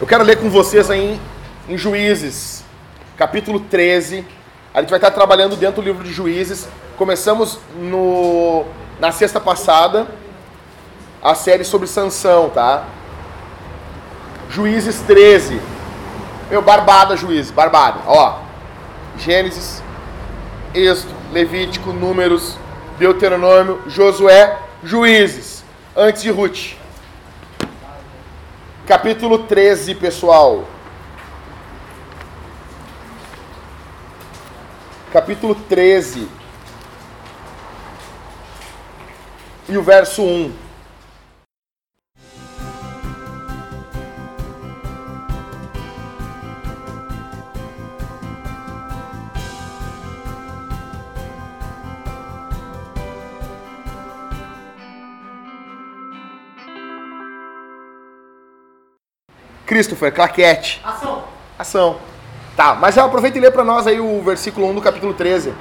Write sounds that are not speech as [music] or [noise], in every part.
Eu quero ler com vocês aí em, em Juízes, capítulo 13. A gente vai estar trabalhando dentro do livro de Juízes. Começamos no, na sexta passada a série sobre Sansão, tá? Juízes 13. Meu, barbada, juízes, barbada. Ó, Gênesis, Êxodo, Levítico, Números, Deuteronômio, Josué, Juízes, antes de Ruth. Capítulo 13, pessoal. Capítulo 13. E o verso 1. Christopher, claquete. Ação. Ação. Tá, mas aproveita e lê para nós aí o versículo 1 do capítulo 13. O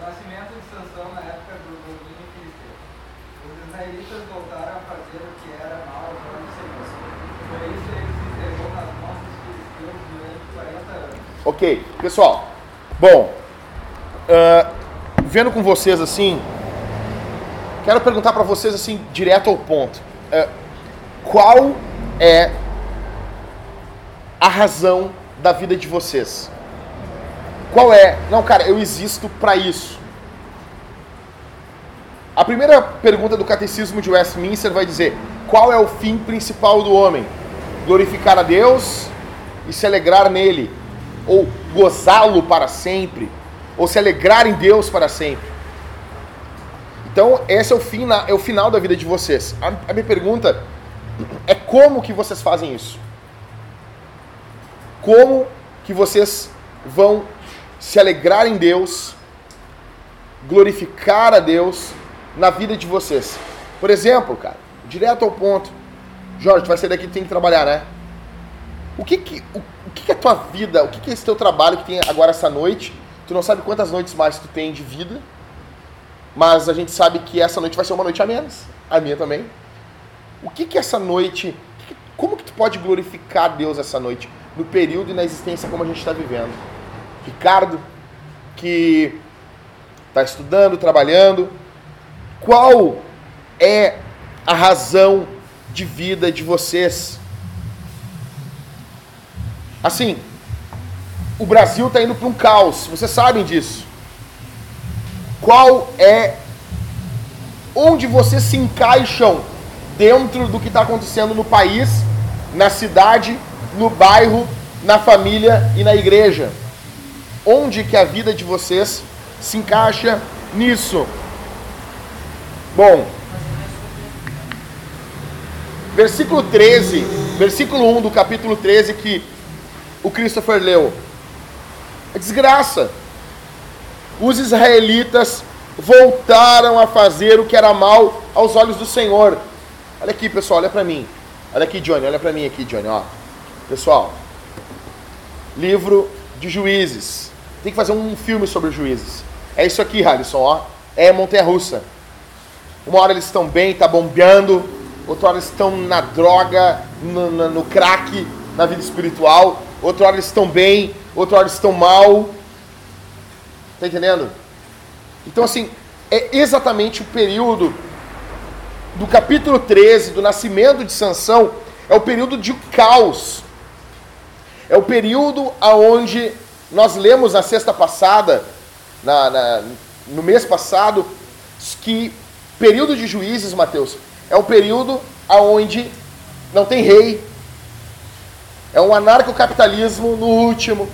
nascimento de Sansão na época do domínio filisteu. Os israelitas voltaram a fazer o que era mal aos olhos do Senhor. Por isso ele se entregou nas mãos dos filisteus durante 40 anos. Ok, pessoal. Bom, ah, vendo com vocês assim, quero perguntar para vocês assim, direto ao ponto. Ah, qual é a razão da vida de vocês? Qual é? Não, cara, eu existo para isso. A primeira pergunta do Catecismo de Westminster vai dizer: qual é o fim principal do homem? Glorificar a Deus e se alegrar nele, ou gozá-lo para sempre, ou se alegrar em Deus para sempre. Então, esse é o, fim, é o final da vida de vocês. A, a minha pergunta é como que vocês fazem isso? Como que vocês vão se alegrar em Deus, glorificar a Deus na vida de vocês? Por exemplo, cara, direto ao ponto. Jorge, tu vai sair daqui tem que trabalhar, né? O que que, o, o que que é a tua vida, o que que é esse teu trabalho que tem agora essa noite? Tu não sabe quantas noites mais tu tem de vida, mas a gente sabe que essa noite vai ser uma noite a menos. A minha também. O que que essa noite, como que tu pode glorificar Deus essa noite, no período e na existência como a gente está vivendo? Ricardo, que está estudando, trabalhando, qual é a razão de vida de vocês? Assim, o Brasil está indo para um caos, vocês sabem disso. Qual é onde vocês se encaixam dentro do que está acontecendo no país, na cidade, no bairro, na família e na igreja? Onde que a vida de vocês se encaixa nisso? Bom, versículo 13, versículo 1 do capítulo 13 que o Christopher leu. É desgraça. Os israelitas voltaram a fazer o que era mal aos olhos do Senhor. Olha aqui, pessoal, olha para mim. Olha aqui, Johnny, olha para mim aqui, Johnny, ó. Pessoal, livro de Juízes. Tem que fazer um filme sobre Juízes. É isso aqui, Harrison, ó. É montanha-russa. Uma hora eles estão bem, tá bombeando. Outra hora eles estão na droga, no, no, no crack, na vida espiritual. Outra hora eles estão bem, outra hora eles estão mal. Tá entendendo? Então, assim, é exatamente o período do capítulo 13, do nascimento de Sansão, é o período de caos. É o período aonde nós lemos na sexta passada, na, na- no mês passado, que período de juízes, Mateus, é o período aonde não tem rei. É um anarcocapitalismo no último.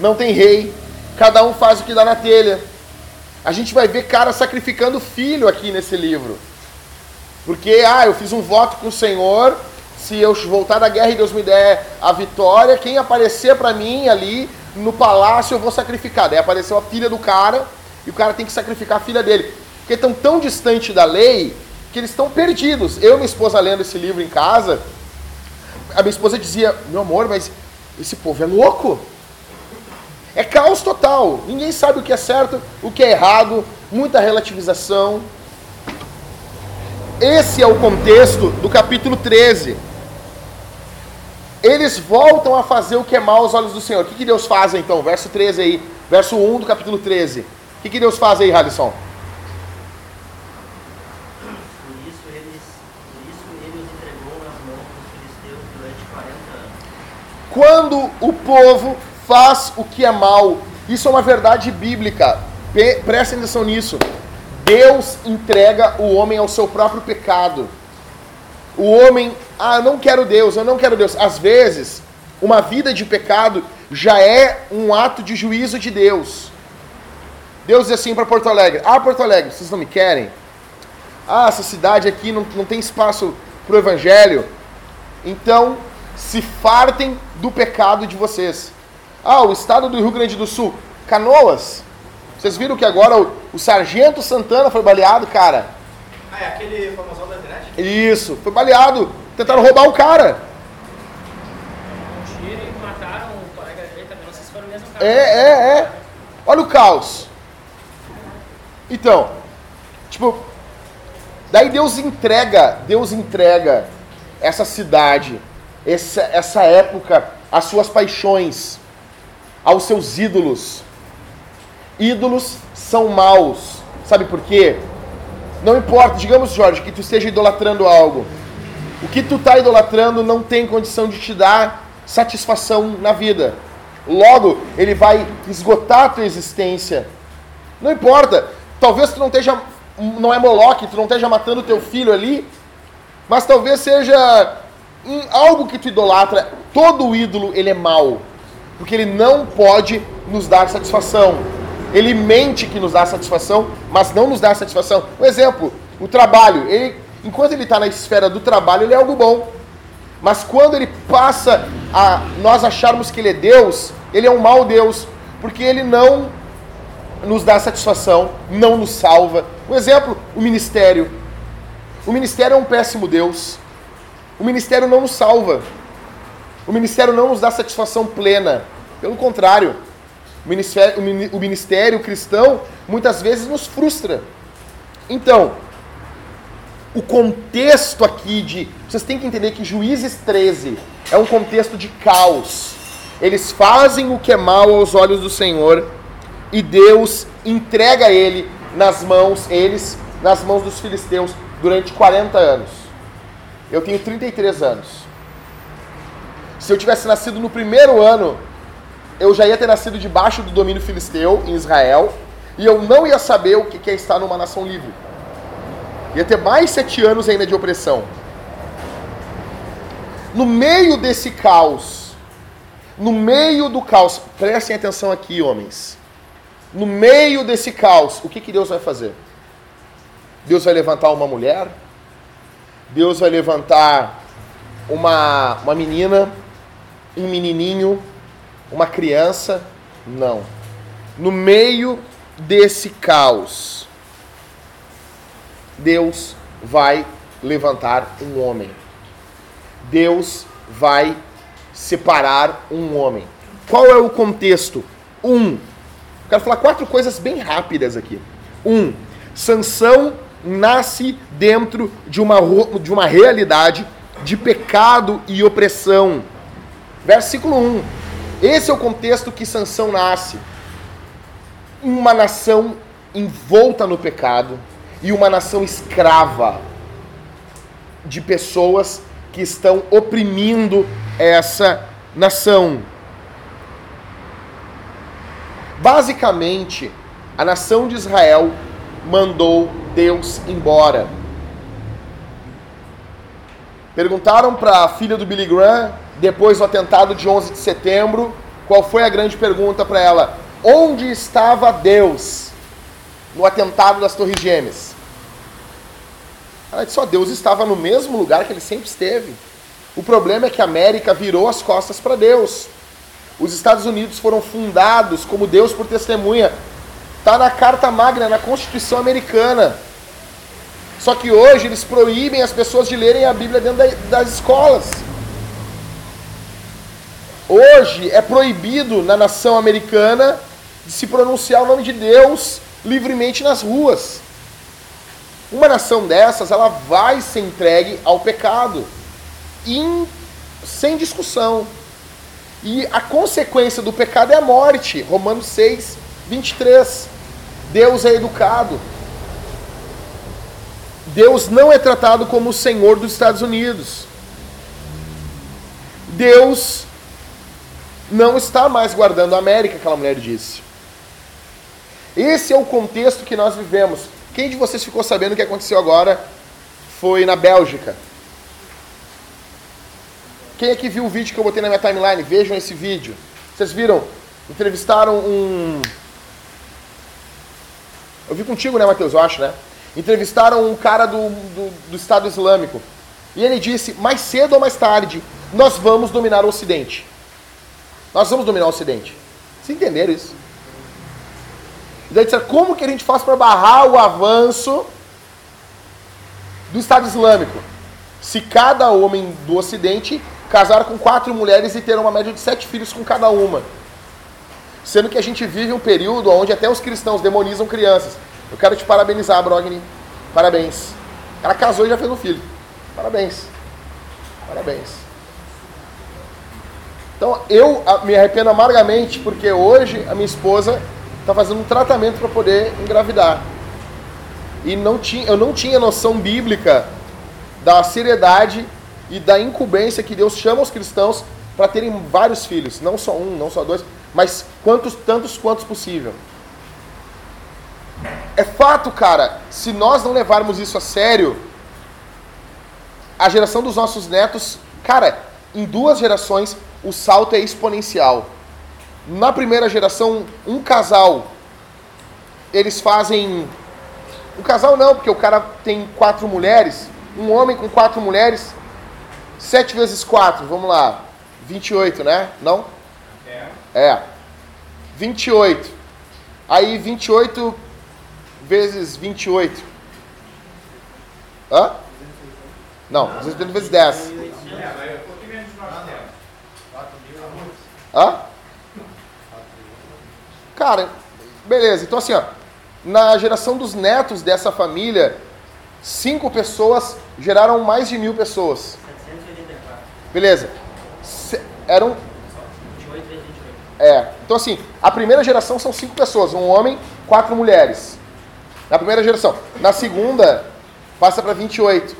Não tem rei. Cada um faz o que dá na telha. A gente vai ver cara sacrificando filho aqui nesse livro. Porque, ah, eu fiz um voto com o Senhor, se eu voltar da guerra e Deus me der a vitória, quem aparecer pra mim ali no palácio eu vou sacrificar. Daí apareceu a filha do cara e o cara tem que sacrificar a filha dele. Porque estão tão distante da lei que eles estão perdidos. Eu e minha esposa lendo esse livro em casa, a minha esposa dizia: Meu amor, mas esse povo é louco. É caos total. Ninguém sabe o que é certo, o que é errado, muita relativização. Esse é o contexto do capítulo 13. eles voltam a fazer o que é mal aos olhos do Senhor. O que, que Deus faz então? Verso 13 aí, verso 1 do capítulo 13. O que, que Deus faz aí, Halisson? Por isso, eles, por isso ele os entregou nas mãos dos filisteus durante 40 anos. Quando o povo faz o que é mal, isso é uma verdade bíblica. Prestem atenção nisso. Deus entrega o homem ao seu próprio pecado. O homem, ah, eu não quero Deus, eu não quero Deus. Às vezes, uma vida de pecado já é um ato de juízo de Deus. Deus diz assim para Porto Alegre: Ah, Porto Alegre, vocês não me querem? Ah, essa cidade aqui não, não tem espaço para o evangelho. Então, se fartem do pecado de vocês. Ah, o estado do Rio Grande do Sul, Canoas. Vocês viram que agora o, o Sargento Santana foi baleado, cara? Ah, é aquele famosão da internet? Isso, foi baleado. Tentaram roubar o cara. Um tiro e mataram o colega dele também. Não sei se o mesmo cara. É, é, é. Olha o caos. Então, tipo, daí Deus entrega, Deus entrega essa cidade, essa, essa época, as suas paixões, aos seus ídolos. Ídolos são maus. Sabe por quê? Não importa, digamos, Jorge, que tu esteja idolatrando algo. O que tu está idolatrando não tem condição de te dar satisfação na vida. Logo, ele vai esgotar a tua existência. Não importa. Talvez tu não esteja, não é Moloque, tu não esteja matando teu filho ali, mas talvez seja hum, algo que tu idolatra. Todo ídolo ele é mau, porque ele não pode nos dar satisfação. Ele mente que nos dá satisfação, mas não nos dá satisfação. Um exemplo, o trabalho. Ele, enquanto ele está na esfera do trabalho, ele é algo bom. Mas quando ele passa a nós acharmos que ele é Deus, ele é um mau Deus, porque ele não nos dá satisfação, não nos salva. Um exemplo, o ministério. O ministério é um péssimo Deus. O ministério não nos salva. O ministério não nos dá satisfação plena. Pelo contrário, o ministério, o mini- o ministério cristão muitas vezes nos frustra. Então, o contexto aqui de. Vocês têm que entender que Juízes 13 é um contexto de caos. Eles fazem o que é mal aos olhos do Senhor e Deus entrega ele nas mãos, eles, nas mãos dos filisteus durante 40 anos. Eu tenho 33 anos. Se eu tivesse nascido no primeiro ano, eu já ia ter nascido debaixo do domínio filisteu em Israel e eu não ia saber o que é estar numa nação livre. Ia ter mais sete anos ainda de opressão. No meio desse caos, no meio do caos, prestem atenção aqui, homens. No meio desse caos, o que, que Deus vai fazer? Deus vai levantar uma mulher, Deus vai levantar uma, uma menina, um menininho, uma criança? Não. No meio desse caos, Deus vai levantar um homem. Deus vai separar um homem. Qual é o contexto? Um, quero falar quatro coisas bem rápidas aqui. Um, Sansão nasce dentro de uma, de uma realidade de pecado e opressão. Versículo 1. Esse é o contexto que Sansão nasce. Uma nação envolta no pecado e uma nação escrava de pessoas que estão oprimindo essa nação. Basicamente, a nação de Israel mandou Deus embora. Perguntaram para a filha do Billy Graham, depois do atentado de 11 de setembro, qual foi a grande pergunta para ela? Onde estava Deus no atentado das Torres Gêmeas? Ela disse: só Deus estava no mesmo lugar que ele sempre esteve. O problema é que a América virou as costas para Deus. Os Estados Unidos foram fundados como Deus por testemunha. Está na Carta Magna, na Constituição Americana. Só que hoje eles proíbem as pessoas de lerem a Bíblia dentro da- das escolas. Hoje é proibido na nação americana de se pronunciar o nome de Deus livremente nas ruas. Uma nação dessas, ela vai ser entregue ao pecado. sem discussão. E a consequência do pecado é a morte. Romanos 6, 23. Deus é educado. Deus não é tratado como o Senhor dos Estados Unidos. Deus não está mais guardando a América, aquela mulher disse. Esse é o contexto que nós vivemos. Quem de vocês ficou sabendo o que aconteceu agora foi na Bélgica? Quem aqui viu o vídeo que eu botei na minha timeline? Vejam esse vídeo. Vocês viram? Entrevistaram um. Eu vi contigo, né, Matheus? Eu acho, né? Entrevistaram um cara do, do, do Estado Islâmico. E ele disse: mais cedo ou mais tarde, nós vamos dominar o Ocidente. Nós vamos dominar o Ocidente. Vocês entenderam isso? E daí disseram: como que a gente faz para barrar o avanço do Estado Islâmico? Se cada homem do Ocidente casar com quatro mulheres e ter uma média de sete filhos com cada uma. Sendo que a gente vive um período onde até os cristãos demonizam crianças. Eu quero te parabenizar, Brogni. Parabéns. Ela casou e já fez um filho. Parabéns. Parabéns. Eu me arrependo amargamente porque hoje a minha esposa está fazendo um tratamento para poder engravidar. E não tinha, eu não tinha noção bíblica da seriedade e da incumbência que Deus chama os cristãos para terem vários filhos, não só um, não só dois, mas quantos tantos quantos possível. É fato, cara, se nós não levarmos isso a sério, a geração dos nossos netos, cara, em duas gerações o salto é exponencial. Na primeira geração, um casal, eles fazem. Um casal não, porque o cara tem quatro mulheres, um homem com quatro mulheres, 7 vezes 4, vamos lá. 28, né? Não? É. É. 28. Aí 28 vezes 28. Hã? Não, 280 vezes 10. É, mas um pouquinho menos de 900. Hã? Cara, beleza. Então assim, ó, na geração dos netos dessa família, cinco pessoas geraram mais de mil pessoas. 784. Beleza. Se- eram 28 vezes 28. É. Então, assim, a primeira geração são cinco pessoas: um homem, quatro mulheres. Na primeira geração. Na segunda, passa para 28.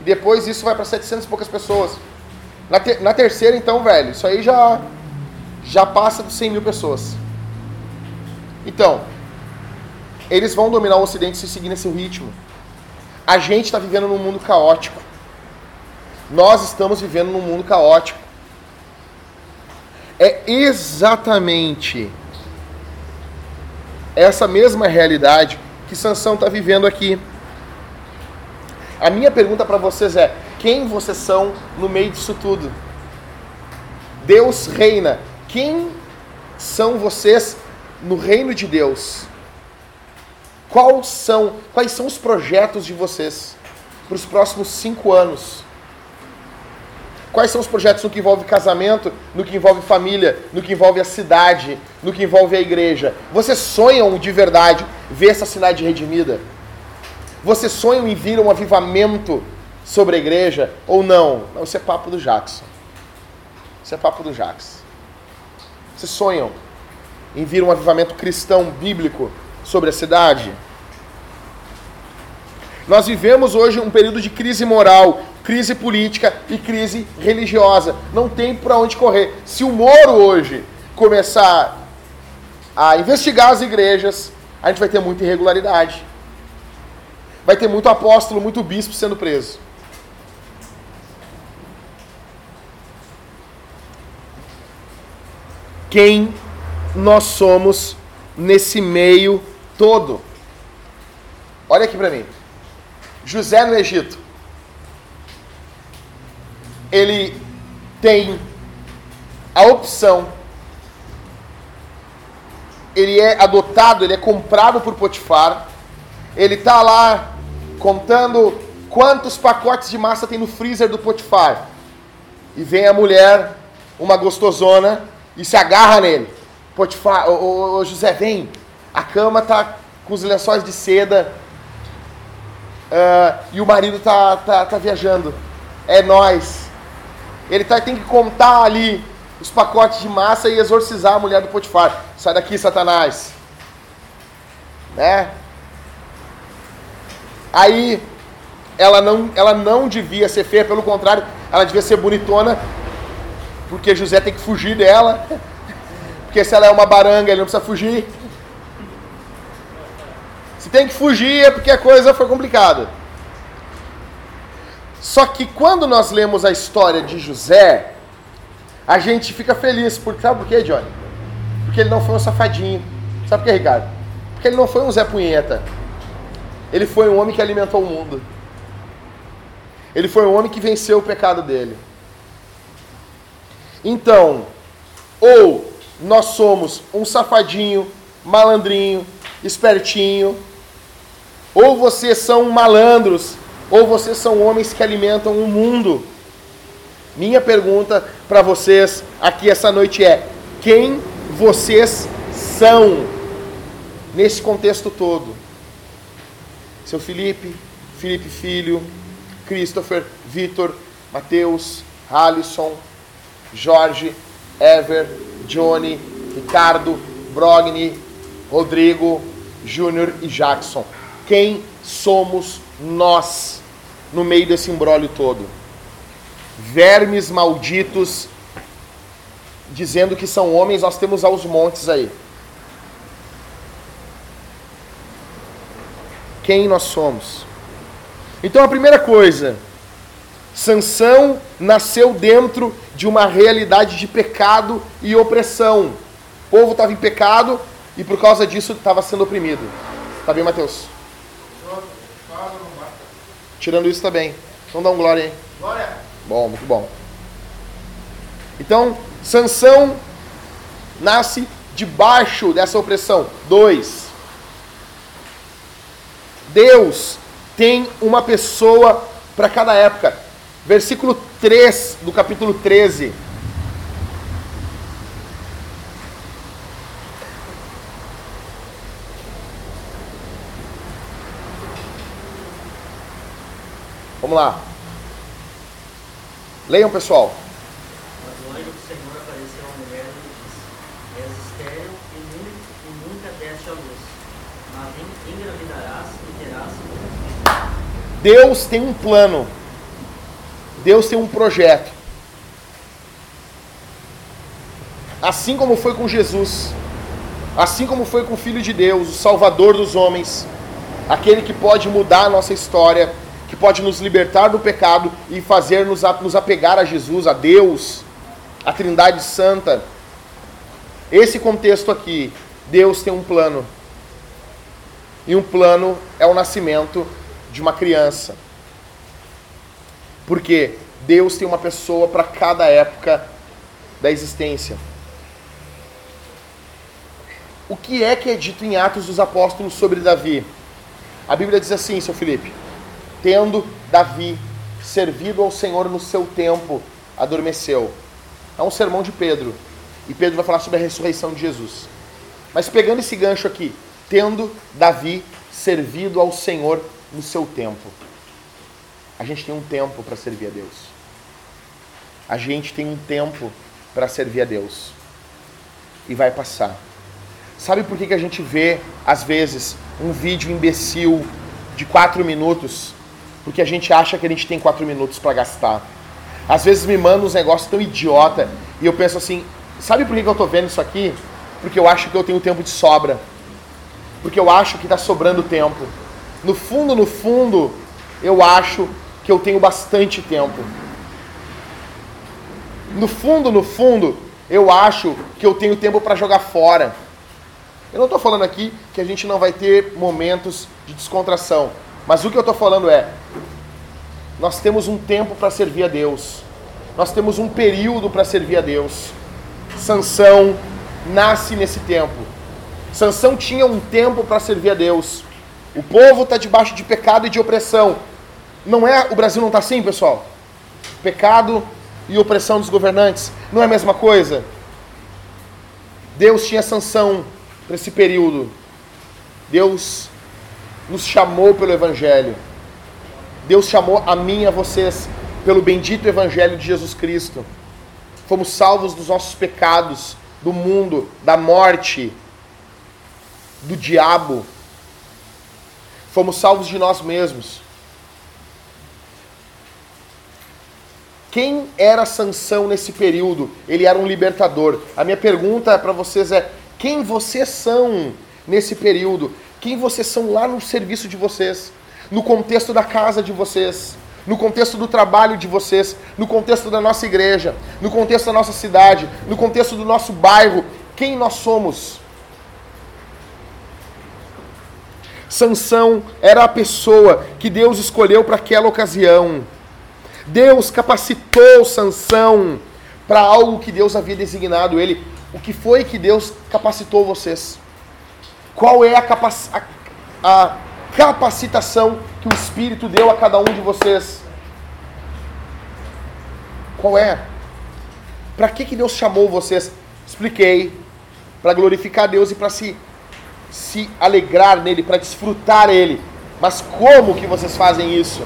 E depois isso vai para 700 e poucas pessoas. Na, na terceira, então, velho, isso aí já, já passa dos 100 mil pessoas. Então, eles vão dominar o Ocidente se seguir nesse ritmo. A gente está vivendo num mundo caótico. Nós estamos vivendo num mundo caótico. É exatamente essa mesma realidade que Sansão está vivendo aqui. A minha pergunta para vocês é: quem vocês são no meio disso tudo? Deus reina. Quem são vocês no reino de Deus? Quais são, quais são os projetos de vocês para os próximos cinco anos? Quais são os projetos no que envolve casamento, no que envolve família, no que envolve a cidade, no que envolve a igreja? Vocês sonham de verdade ver essa cidade redimida? Vocês sonham em vir um avivamento sobre a igreja ou não? Não, isso é papo do Jackson. Isso é papo do Jackson. Vocês sonham em vir um avivamento cristão bíblico sobre a cidade? Nós vivemos hoje um período de crise moral, crise política e crise religiosa. Não tem para onde correr. Se o Moro hoje começar a investigar as igrejas, a gente vai ter muita irregularidade. Vai ter muito apóstolo, muito bispo sendo preso. Quem nós somos nesse meio todo? Olha aqui para mim. José no Egito. Ele tem a opção. Ele é adotado, ele é comprado por Potifar. Ele tá lá contando quantos pacotes de massa tem no freezer do Potifar. E vem a mulher, uma gostosona, e se agarra nele. Potifar, ô, ô, ô, José, vem. A cama tá com os lençóis de seda. ah, e o marido tá, tá, tá viajando. É nós. Ele tá, tem que contar ali os pacotes de massa e exorcizar a mulher do Potifar. Sai daqui, Satanás. Né? Aí ela não, ela não devia ser feia, pelo contrário, ela devia ser bonitona, porque José tem que fugir dela. Porque se ela é uma baranga, ele não precisa fugir. Se tem que fugir é porque a coisa foi complicada. Só que quando nós lemos a história de José, a gente fica feliz. Porque, sabe por quê, Johnny? Porque ele não foi um safadinho. Sabe por quê, Ricardo? Porque ele não foi um Zé Punheta. Ele foi um homem que alimentou o mundo. Ele foi um homem que venceu o pecado dele. Então, ou nós somos um safadinho, malandrinho, espertinho, ou vocês são malandros, ou vocês são homens que alimentam o mundo. Minha pergunta para vocês aqui essa noite é: quem vocês são nesse contexto todo? Seu Felipe, Felipe Filho, Christopher, Vitor, Mateus, Alisson, Jorge, Ever, Johnny, Ricardo, Brogni, Rodrigo, Júnior e Jackson. Quem somos nós no meio desse embrólio todo? Vermes malditos dizendo que são homens, nós temos aos montes aí. Quem nós somos? Então a primeira coisa, Sansão nasceu dentro de uma realidade de pecado e opressão. O povo estava em pecado e por causa disso estava sendo oprimido. Tá bem, Mateus? Tirando isso também. Tá então dá um glória aí. Glória. Bom, muito bom. Então, Sansão nasce debaixo dessa opressão. Dois. Deus tem uma pessoa para cada época. Versículo 3 do capítulo 13. Vamos lá. Leiam, pessoal. Mas o anjo do Senhor apareceu à mulher e disse: És estéril e, e nunca deste à luz, mas en- engravidarás e terás. Deus tem um plano. Deus tem um projeto. Assim como foi com Jesus, assim como foi com o Filho de Deus, o Salvador dos homens, aquele que pode mudar a nossa história, que pode nos libertar do pecado e fazer nos, apegar a Jesus, a Deus, a Trindade Santa. Esse contexto aqui, Deus tem um plano. E um plano é o nascimento de uma criança. Porque Deus tem uma pessoa para cada época da existência. O que é que é dito em Atos dos Apóstolos sobre Davi? A Bíblia diz assim, seu Felipe: Tendo Davi servido ao Senhor no seu tempo, adormeceu. É um sermão de Pedro. E Pedro vai falar sobre a ressurreição de Jesus. Mas pegando esse gancho aqui, tendo Davi servido ao Senhor no seu tempo. A gente tem um tempo para servir a Deus. A gente tem um tempo para servir a Deus. E vai passar. Sabe por que, que a gente vê, às vezes, um vídeo imbecil de quatro minutos? Porque a gente acha que a gente tem quatro minutos para gastar. Às vezes me manda uns negócios tão idiota e eu penso assim: sabe por que, que eu tô vendo isso aqui? Porque eu acho que eu tenho tempo de sobra. Porque eu acho que está sobrando tempo. No fundo, no fundo, eu acho que eu tenho bastante tempo. No fundo, no fundo, eu acho que eu tenho tempo para jogar fora. Eu não estou falando aqui que a gente não vai ter momentos de descontração. Mas o que eu estou falando é: nós temos um tempo para servir a Deus. Nós temos um período para servir a Deus. Sansão nasce nesse tempo. Sansão tinha um tempo para servir a Deus. O povo está debaixo de pecado e de opressão. Não é, o Brasil não está assim, pessoal? Pecado e opressão dos governantes. Não é a mesma coisa? Deus tinha Sansão para esse período. Deus nos chamou pelo Evangelho. Deus chamou a mim e a vocês pelo bendito Evangelho de Jesus Cristo. Fomos salvos dos nossos pecados, do mundo, da morte, do diabo. Fomos salvos de nós mesmos. Quem era Sansão nesse período? Ele era um libertador. A minha pergunta para vocês é: quem vocês são nesse período? Quem vocês são lá no serviço de vocês? No contexto da casa de vocês? No contexto do trabalho de vocês? No contexto da nossa igreja? No contexto da nossa cidade? No contexto do nosso bairro? Quem nós somos? Sansão era a pessoa que Deus escolheu para aquela ocasião. Deus capacitou Sansão para algo que Deus havia designado ele. O que foi que Deus capacitou vocês? Qual é a, capac a, a capacitação que o Espírito deu a cada um de vocês? Qual é? Para que, que Deus chamou vocês? Expliquei. Para glorificar Deus e para se, se alegrar nele, para desfrutar ele. Mas como que vocês fazem isso?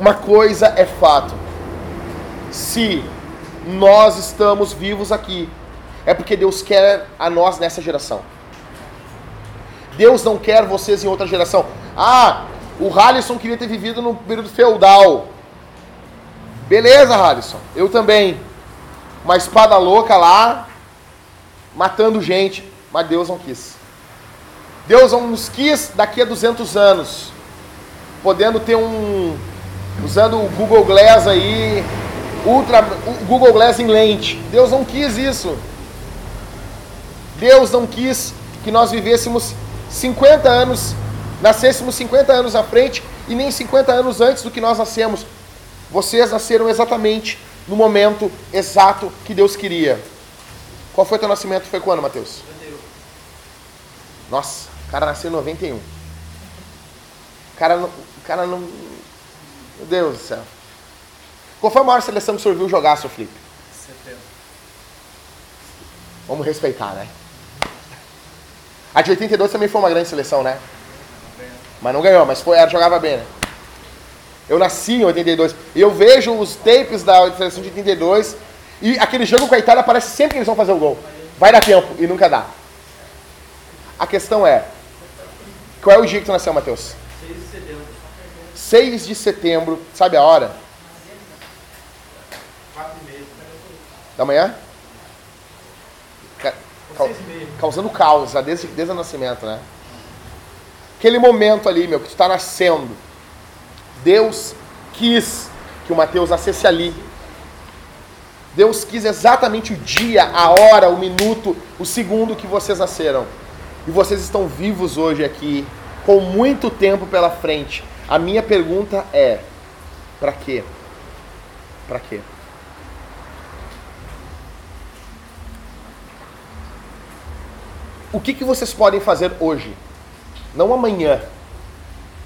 Uma coisa é fato. Se nós estamos vivos aqui, é porque Deus quer a nós nessa geração. Deus não quer vocês em outra geração. Ah, o Halisson queria ter vivido no período feudal. Beleza, Halisson. Eu também. Uma espada louca lá, matando gente. Mas Deus não quis. Deus não nos quis daqui a 200 anos. Podendo ter um, usando o Google Glass aí, ultra, o Google Glass em lente. Deus não quis isso. Deus não quis que nós vivêssemos 50 anos, nascêssemos 50 anos à frente e nem 50 anos antes do que nós nascemos. Vocês nasceram exatamente no momento exato que Deus queria. Qual foi teu nascimento? Foi quando, Mateus? Nossa, o cara nasceu em 91. O cara, o cara não, meu Deus do céu. Qual foi a maior seleção que o senhor viu jogar, seu Felipe? 70. Vamos respeitar, né? A de 82 também foi uma grande seleção, né? Mas não ganhou, mas foi, ela jogava bem, né? Eu nasci em 82. E eu vejo os tapes da seleção de 82. E aquele jogo com a Itália parece sempre que eles vão fazer o gol. Vai dar tempo e nunca dá. A questão é: qual é o dia que tu nasceu, Matheus? 6 de setembro, sabe a hora? Da manhã? Ca causando causa desde, desde o nascimento, né? Aquele momento ali, meu, que tu está nascendo. Deus quis que o Mateus nascesse ali. Deus quis exatamente o dia, a hora, o minuto, o segundo que vocês nasceram. E vocês estão vivos hoje aqui, com muito tempo pela frente. A minha pergunta é: para quê? Para quê? O que, que vocês podem fazer hoje? Não amanhã.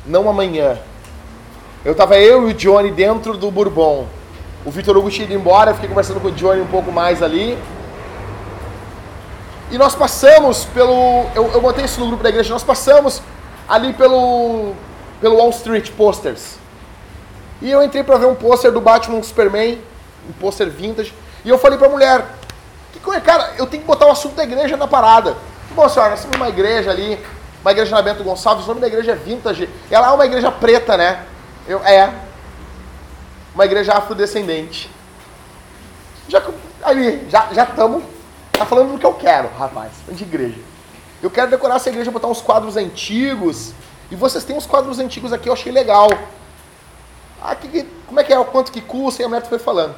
Não amanhã. Eu tava eu e o Johnny dentro do Bourbon. O Vitor Hugo tinha ido embora, eu fiquei conversando com o Johnny um pouco mais ali. E nós passamos pelo. Eu, eu botei isso no grupo da igreja, nós passamos ali pelo pelo Wall Street Posters. E eu entrei para ver um pôster do Batman Superman, um pôster vintage, e eu falei para a mulher, que cara, eu tenho que botar o assunto da igreja na parada. Bom, senhora, nós temos uma igreja ali, uma igreja na Bento Gonçalves, o nome da igreja é vintage. Ela é uma igreja preta, né? Eu, é. Uma igreja afrodescendente. Já, aí, já estamos. Tá falando do que eu quero, rapaz, de igreja. Eu quero decorar essa igreja, botar uns quadros antigos, e vocês têm uns quadros antigos aqui, eu achei legal. Ah, que, como é que é? O quanto que custa? E a mulher foi falando.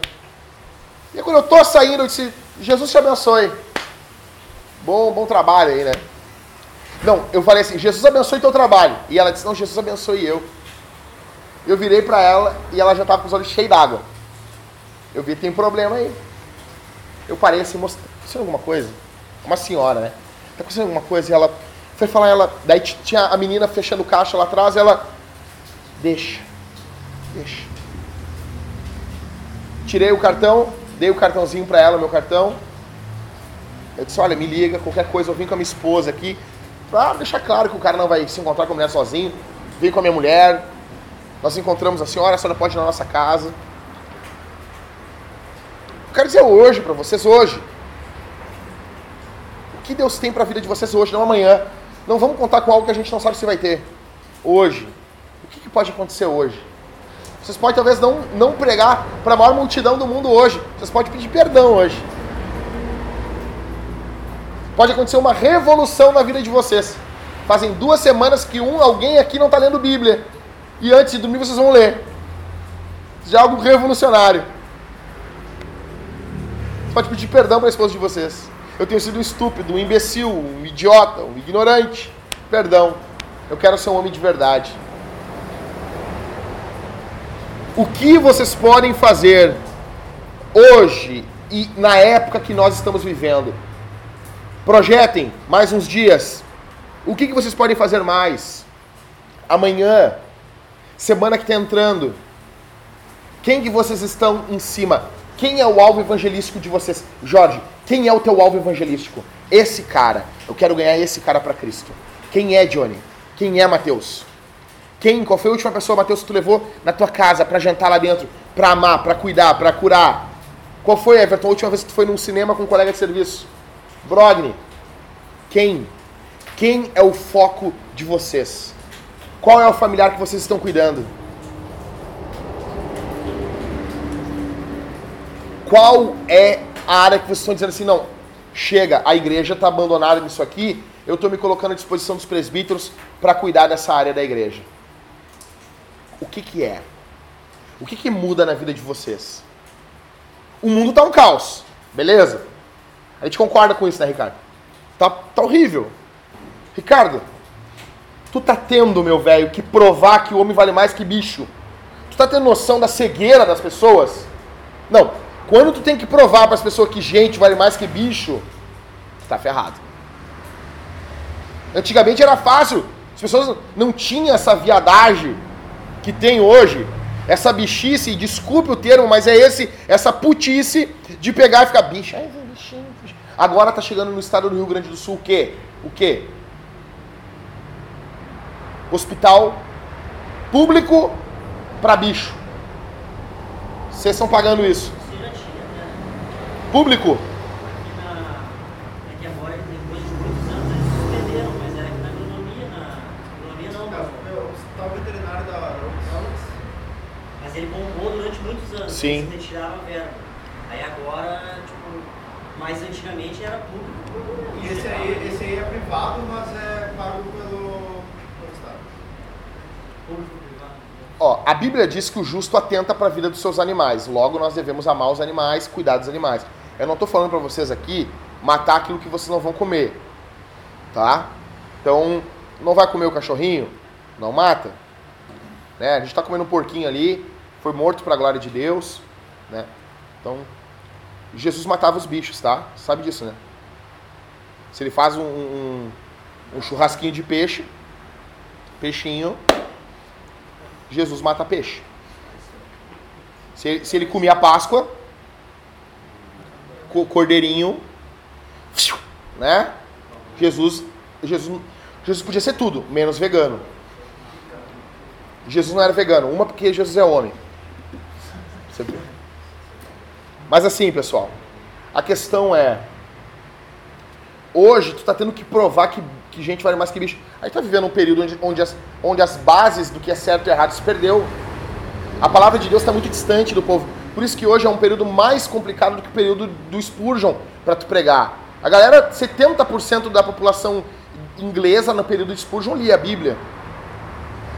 E quando eu estou saindo, eu disse, Jesus te abençoe. Bom, bom trabalho aí, né? Não, eu falei assim, Jesus abençoe teu trabalho. E ela disse, não, Jesus abençoe eu. Eu virei para ela e ela já estava com os olhos cheios d'água. Eu vi, tem problema aí. Eu parei assim, mostrando, tá acontecendo alguma coisa? Uma senhora, né? Tá acontecendo alguma coisa? E ela, foi falar ela, daí tinha a menina fechando o caixa lá atrás, ela deixa. Deixa. Tirei o cartão, dei o cartãozinho para ela, meu cartão. Eu disse, olha, me liga, qualquer coisa, eu vim com a minha esposa aqui, pra deixar claro que o cara não vai se encontrar com a mulher sozinho. veio com a minha mulher, nós encontramos a senhora, a senhora pode ir na nossa casa. Eu quero dizer hoje para vocês, hoje, o que Deus tem para a vida de vocês hoje, não amanhã. Não vamos contar com algo que a gente não sabe se vai ter. Hoje. O que, que pode acontecer hoje? Vocês podem talvez não, não pregar para a maior multidão do mundo hoje. Vocês podem pedir perdão hoje. Pode acontecer uma revolução na vida de vocês. Fazem duas semanas que um alguém aqui não está lendo Bíblia. E antes de dormir vocês vão ler. Já é algo revolucionário. Você pode pedir perdão para a esposa de vocês. Eu tenho sido um estúpido, um imbecil, um idiota, um ignorante. Perdão. Eu quero ser um homem de verdade. O que vocês podem fazer hoje e na época que nós estamos vivendo? Projetem mais uns dias. O que, que vocês podem fazer mais? Amanhã, semana que está entrando. Quem que vocês estão em cima? Quem é o alvo evangelístico de vocês? Jorge, quem é o teu alvo evangelístico? Esse cara. Eu quero ganhar esse cara para Cristo. Quem é, Johnny? Quem é, Mateus? Quem? Qual foi a última pessoa, Mateus, que tu levou na tua casa para jantar lá dentro? Para amar, para cuidar, para curar? Qual foi, Everton, a última vez que tu foi num cinema com um colega de serviço? Brogni. Quem? Quem é o foco de vocês? Qual é o familiar que vocês estão cuidando? Qual é a área que vocês estão dizendo assim, não, chega, a igreja está abandonada nisso aqui, eu estou me colocando à disposição dos presbíteros para cuidar dessa área da igreja. O que que é? O que que muda na vida de vocês? O mundo está um caos, beleza? A gente concorda com isso, né, Ricardo? Tá, tá horrível. Ricardo, tu tá tendo, meu velho, que provar que o homem vale mais que bicho. Tu tá tendo noção da cegueira das pessoas? Não. Quando tu tem que provar para as pessoas que gente vale mais que bicho, tu tá ferrado. Antigamente era fácil. As pessoas não tinham essa viadagem que tem hoje. Essa bichice, desculpe o termo, mas é esse, essa putice de pegar e ficar bicho. Agora tá chegando no estado do Rio Grande do Sul o quê? O quê? Hospital público para bicho. Vocês estão pagando isso? Você já tinha, né? Público? Aqui na. Que agora, depois de muitos anos, eles suspenderam, mas era aqui na agronomia, na. Agronomia não, o hospital veterinário da UFRGS. mas ele bombou durante muitos anos. Sim. Eles retiraram a verba. Aí agora, tipo, mais antigamente era público. E esse aí, esse aí é privado, mas é pago pelo, pelo Estado. Público privado. Ó, a Bíblia diz que o justo atenta para a vida dos seus animais. Logo, nós devemos amar os animais, cuidar dos animais. Eu não estou falando para vocês aqui matar aquilo que vocês não vão comer, tá? Então, não vai comer o cachorrinho? Não mata. Né? A gente está comendo um porquinho ali, foi morto para a glória de Deus, né? Então, Jesus matava os bichos, tá? Sabe disso, né? Se ele faz um, um, um churrasquinho de peixe, peixinho, Jesus mata peixe. Se ele, se ele comia a Páscoa, co- cordeirinho, né? Jesus, Jesus, Jesus podia ser tudo, menos vegano. Jesus não era vegano, uma porque Jesus é homem. Você viu? Mas assim, pessoal, a questão é hoje tu tá tendo que provar que, que gente vale mais que bicho. A gente tá vivendo um período onde, onde, as, onde as bases do que é certo e errado se perdeu. A palavra de Deus está muito distante do povo. Por isso que hoje é um período mais complicado do que o período do Spurgeon para tu pregar. A galera, 70% da população inglesa no período de Spurgeon lia a Bíblia.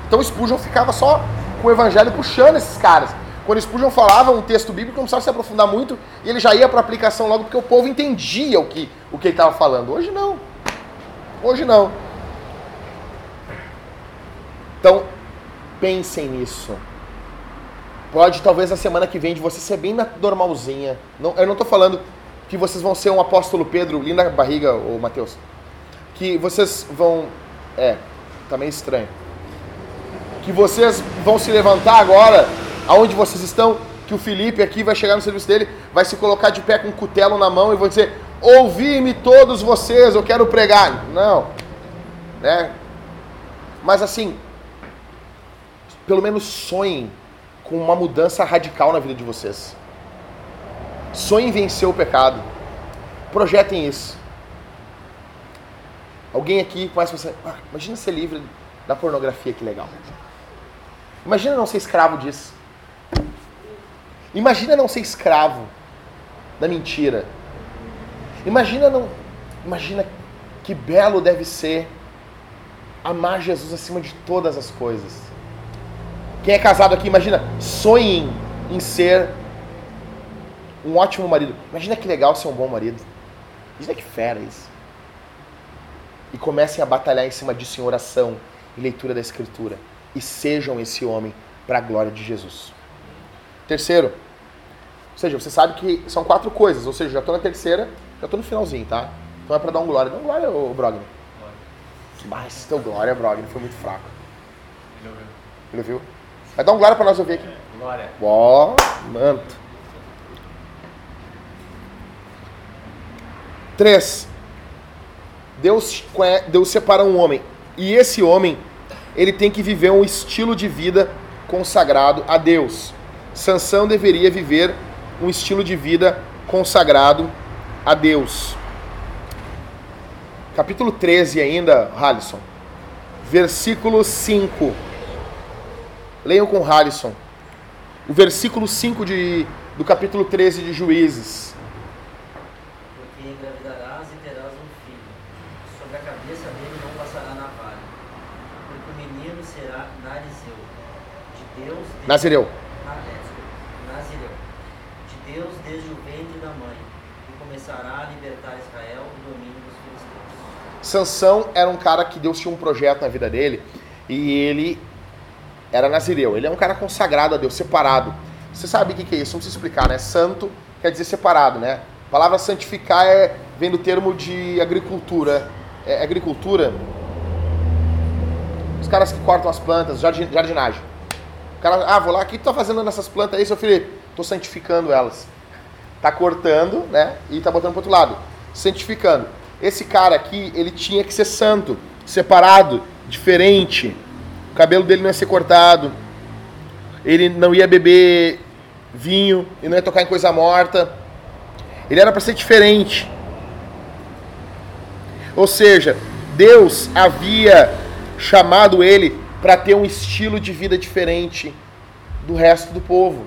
Então Spurgeon ficava só com o evangelho puxando esses caras. Quando Spurgeon falava um texto bíblico, não precisava se aprofundar muito e ele já ia para aplicação logo porque o povo entendia o que, o que ele estava falando. Hoje não. Hoje não. Então, pensem nisso. Pode, talvez, na semana que vem de você ser bem normalzinha. Não, eu não estou falando que vocês vão ser um apóstolo Pedro, linda barriga, ô Mateus. Que vocês vão. É, tá meio estranho. Que vocês vão se levantar agora, aonde vocês estão, que o Felipe aqui vai chegar no serviço dele, vai se colocar de pé com um cutelo na mão e vai dizer: Ouvi-me todos vocês, eu quero pregar. Não. Né? Mas assim, pelo menos sonhem com uma mudança radical na vida de vocês. Sonhem em vencer o pecado. Projetem isso. Alguém aqui começa a pensar, ah, imagina ser livre da pornografia, que legal. Imagina não ser escravo disso. Imagina não ser escravo da mentira. Imagina não, imagina que belo deve ser amar Jesus acima de todas as coisas. Quem é casado aqui, imagina, sonhem em ser um ótimo marido. Imagina que legal ser um bom marido. Imagina que fera isso. E comecem a batalhar em cima disso em oração e leitura da Escritura. E sejam esse homem para a glória de Jesus. Terceiro, ou seja, você sabe que são quatro coisas, ou seja, já estou na terceira, já estou no finalzinho, tá? Então é para dar um glória. Dá um glória, ô Brogner. Mas teu glória, Brogner, foi muito fraco. Ele ouviu. Ele viu? Vai dar um glória para nós ouvir aqui. Glória. Ó, manto. Três. Deus, Deus separa um homem. E esse homem, ele tem que viver um estilo de vida consagrado a Deus. Sansão deveria viver um estilo de vida consagrado a Deus. Capítulo 13 ainda, Halisson. Versículo 5. Leiam com Halisson. O versículo 5 de, do capítulo 13 de Juízes. Porque engravidarás e terás um filho. Sobre a cabeça dele não passará navalha. Porque o menino será Narizeu. De Deus. desde- Nazireu. Ah, é. Nazireu. De Deus desde o ventre da mãe. E começará a libertar Israel do domínio dos filisteus. Sansão era um cara que Deus tinha um projeto na vida dele e ele era nazireu. Ele é um cara consagrado a Deus, separado. Você sabe o que é isso? Não explicar, né? Santo quer dizer separado, né? A palavra santificar é, vem do termo de agricultura. É agricultura? Os caras que cortam as plantas, jardinagem. O cara, ah, vou lá, o que tu tá fazendo nessas plantas aí, seu filho? Tô santificando elas. Tá cortando, né? E tá botando pro outro lado. Santificando. Esse cara aqui, ele tinha que ser santo, separado, diferente. Cabelo dele não ia ser cortado. Ele não ia beber vinho, ele não ia tocar em coisa morta. Ele era para ser diferente. Ou seja, Deus havia chamado ele para ter um estilo de vida diferente do resto do povo.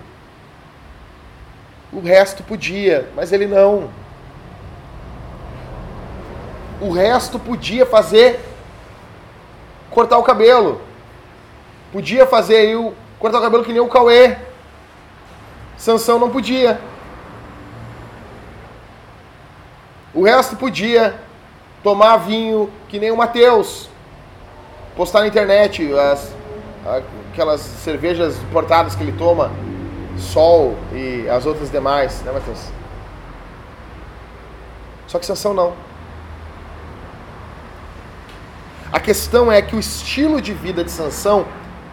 O resto podia, mas ele não. O resto podia fazer cortar o cabelo. Podia fazer aí o cortar o cabelo que nem o Cauê. Sansão não podia. O resto podia tomar vinho que nem o Mateus. Postar na internet as, aquelas cervejas importadas que ele toma, Sol e as outras demais, né, Mateus? Só que Sansão não. A questão é que o estilo de vida de Sansão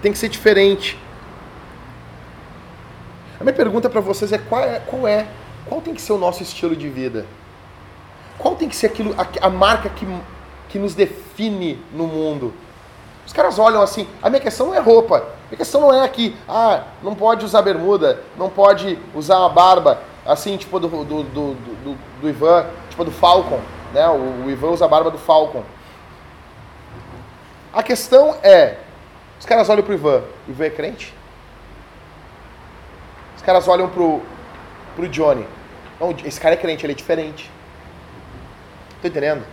tem que ser diferente. A minha pergunta para vocês é qual, é qual é qual tem que ser o nosso estilo de vida? Qual tem que ser aquilo a, a marca que, que nos define no mundo? Os caras olham assim, a minha questão não é roupa. A minha questão não é aqui, ah, não pode usar bermuda, não pode usar a barba, assim, tipo do, do, do, do, do Ivan, tipo do Falcon, né? O, o Ivan usa a barba do Falcon. A questão é, os caras olham pro Ivan, Ivan é crente? Os caras olham pro, pro Johnny, não, esse cara é crente, ele é diferente. Tô entendendo?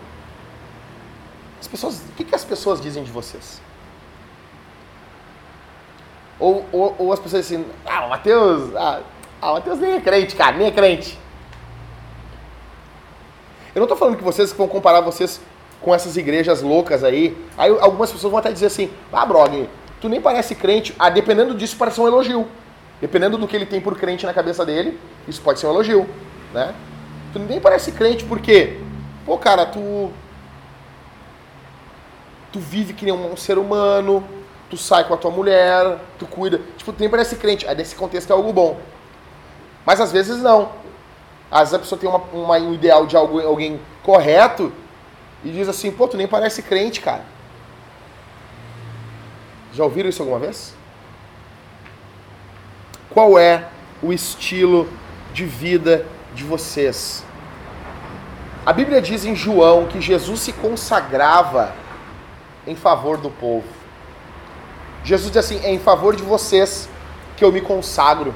As pessoas, o que, que as pessoas dizem de vocês? Ou, ou, ou as pessoas dizem, ah, o Matheus, ah, ah, o Matheus nem é crente, cara, nem é crente. Eu não tô falando que vocês vão comparar vocês com essas igrejas loucas aí. Aí algumas pessoas vão até dizer assim, ah, Brog, tu nem parece crente. Ah, dependendo disso, parece um elogio. Dependendo do que ele tem por crente na cabeça dele, isso pode ser um elogio, né? Tu nem parece crente porque, pô, cara, tu tu vive que nem um ser humano, tu sai com a tua mulher, tu cuida, tipo, tu nem parece crente. Aí nesse contexto é algo bom. Mas às vezes não. Às vezes a pessoa tem uma, uma- um ideal de algo, alguém correto e diz assim, pô, tu nem parece crente, cara. Já ouviram isso alguma vez? qual é o estilo de vida de vocês. A Bíblia diz em João que Jesus se consagrava em favor do povo. Jesus diz assim: é em favor de vocês que eu me consagro.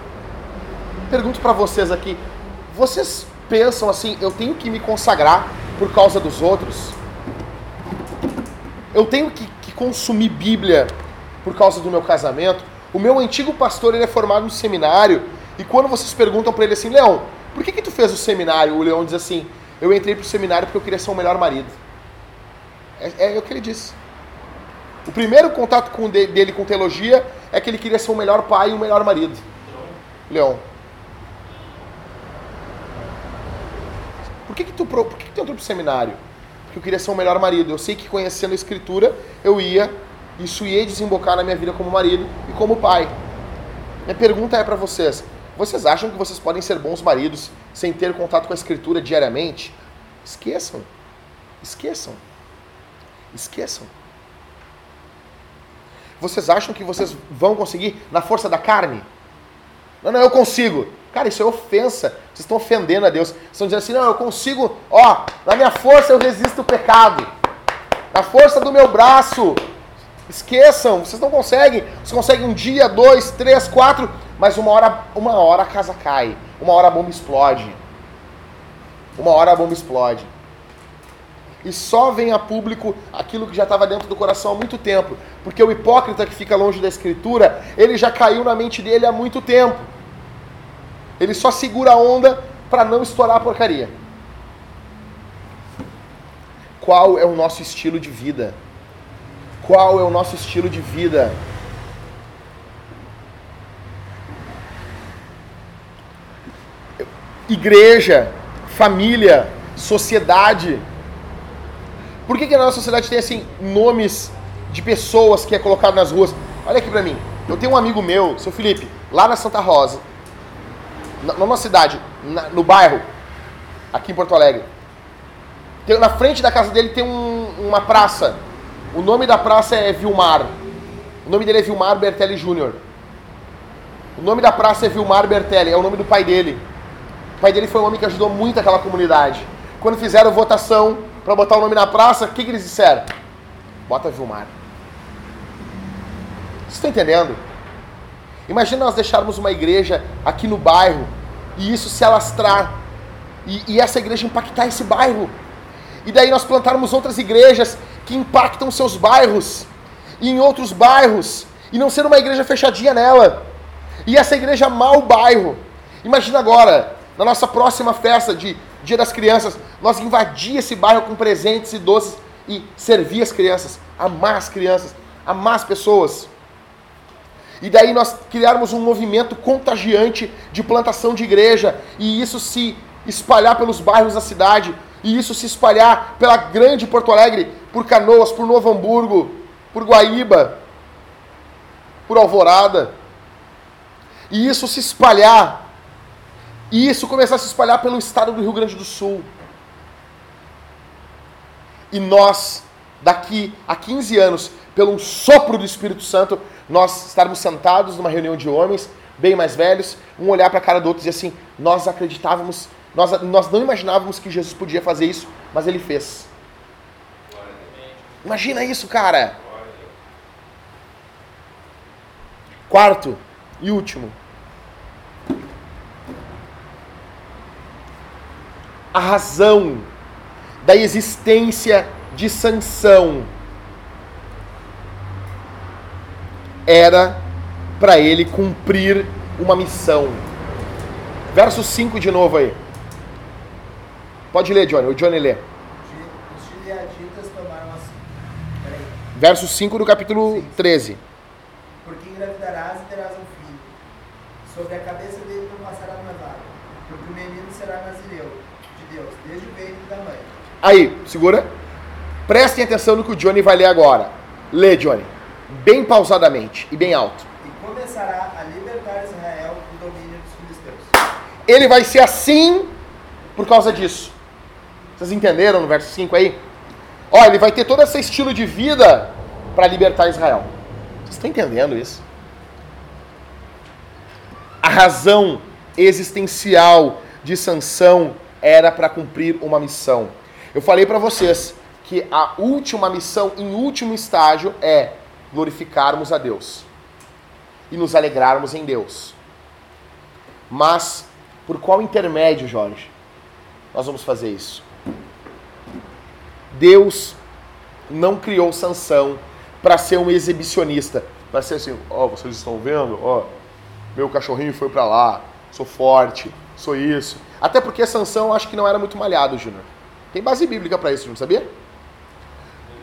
Pergunto para vocês aqui: vocês pensam assim, eu tenho que me consagrar por causa dos outros? Eu tenho que, que consumir Bíblia por causa do meu casamento? O meu antigo pastor ele é formado no seminário e quando vocês perguntam para ele assim, Leão, por que que tu fez o seminário? O Leão diz assim, eu entrei pro seminário porque eu queria ser o melhor marido. É, é o que ele disse. O primeiro contato com de, dele com teologia é que ele queria ser o melhor pai e o melhor marido. Leão. Por que que tu, por que que tu entrou pro seminário? Porque eu queria ser o melhor marido. Eu sei que conhecendo a escritura, eu ia, isso ia desembocar na minha vida como marido e como pai. Minha pergunta é para vocês: vocês acham que vocês podem ser bons maridos sem ter contato com a escritura diariamente? Esqueçam. Esqueçam. Esqueçam. Vocês acham que vocês vão conseguir na força da carne? Não, não, eu consigo. Cara, isso é ofensa. Vocês estão ofendendo a Deus. Vocês estão dizendo assim, não, eu consigo, ó, na minha força eu resisto o pecado. Na força do meu braço. Esqueçam, vocês não conseguem. Vocês conseguem um dia, dois, três, quatro mas uma hora, uma hora a casa cai, uma hora a bomba explode. Uma hora a bomba explode. E só vem a público aquilo que já estava dentro do coração há muito tempo. Porque o hipócrita que fica longe da escritura, ele já caiu na mente dele há muito tempo. Ele só segura a onda para não estourar a porcaria. Qual é o nosso estilo de vida? Qual é o nosso estilo de vida? igreja, família, sociedade. Por que, que a nossa sociedade tem assim nomes de pessoas que é colocado nas ruas? Olha aqui pra mim. Eu tenho um amigo meu, seu Felipe, lá na Santa Rosa, na, nossa cidade, na, no bairro, aqui em Porto Alegre. Tem, na frente da casa dele tem um, uma praça. O nome da praça é Vilmar. O nome dele é Vilmar Bertelli Júnior. O nome da praça é Vilmar Bertelli, é o nome do pai dele. O pai dele foi um homem que ajudou muito aquela comunidade. Quando fizeram votação para botar o nome na praça, o que, que eles disseram? Bota Vilmar. Vocês estão entendendo? Imagina nós deixarmos uma igreja aqui no bairro e isso se alastrar e, e essa igreja impactar esse bairro. E daí nós plantarmos outras igrejas que impactam seus bairros e em outros bairros e não ser uma igreja fechadinha nela. E essa igreja amar o bairro. Imagina agora, na nossa próxima festa de Dia das Crianças, nós invadir esse bairro com presentes e doces e servir as crianças, amar as crianças, amar as pessoas. E daí nós criarmos um movimento contagiante de plantação de igreja e isso se espalhar pelos bairros da cidade e isso se espalhar pela grande Porto Alegre, por Canoas, por Novo Hamburgo, por Guaíba, por Alvorada. E isso se espalhar e isso começar a se espalhar pelo estado do Rio Grande do Sul. E nós, daqui a 15 anos, pelo sopro do Espírito Santo, nós estarmos sentados numa reunião de homens, bem mais velhos, um olhar para a cara do outro e dizer assim: nós acreditávamos, nós, nós não imaginávamos que Jesus podia fazer isso, mas ele fez. Imagina isso, cara. Quarto e último. a razão da existência de Sansão era para ele cumprir uma missão. Verso 5 de novo aí. Pode ler, Johnny. O Johnny lê. Os gileaditas tomaram assim. Peraí. Verso 5 do capítulo 13. Porque engravidarás e terás um filho. Sobre a cabeça dele não passará navalha, porque o menino será nazireu de Deus, desde o ventre da mãe. Aí, segura. Prestem atenção no que o Johnny vai ler agora. Lê, Johnny. Bem pausadamente e bem alto. E começará a libertar Israel do domínio dos filisteus. Ele vai ser assim por causa disso. Vocês entenderam no verso 5 aí? Ó, ele vai ter todo esse estilo de vida para libertar Israel. Vocês estão entendendo isso? A razão existencial de Sansão era para cumprir uma missão. Eu falei para vocês que a última missão, em último estágio, é glorificarmos a Deus e nos alegrarmos em Deus. Mas por qual intermédio, Jorge? Nós vamos fazer isso. Deus não criou Sansão para ser um exibicionista, para ser assim, ó, oh, vocês estão vendo, ó, oh, meu cachorrinho foi para lá, sou forte, sou isso. Até porque Sansão acho que não era muito malhado, Júnior. Tem base bíblica para isso, não sabia?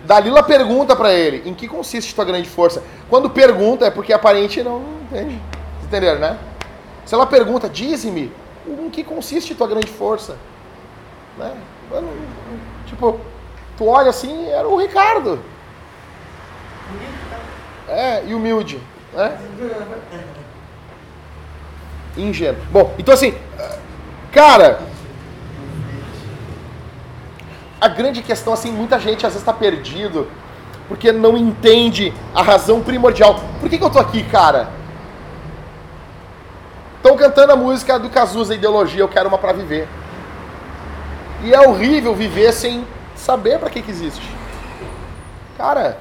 Dalila pergunta para ele, em que consiste tua grande força? Quando pergunta é porque aparente não entende. Entenderam, né? Se ela pergunta, diz-me, em que consiste tua grande força? Né? Tipo, tu olha assim, era o Ricardo. É, e humilde. Né? [laughs] Ingênuo. Bom, então assim, cara, a grande questão, assim, muita gente às vezes está perdido porque não entende a razão primordial. Por que, que eu tô aqui, cara? Estão cantando a música do Cazuza, Ideologia, Eu Quero Uma Pra Viver. E é horrível viver sem saber para que, que existe. Cara,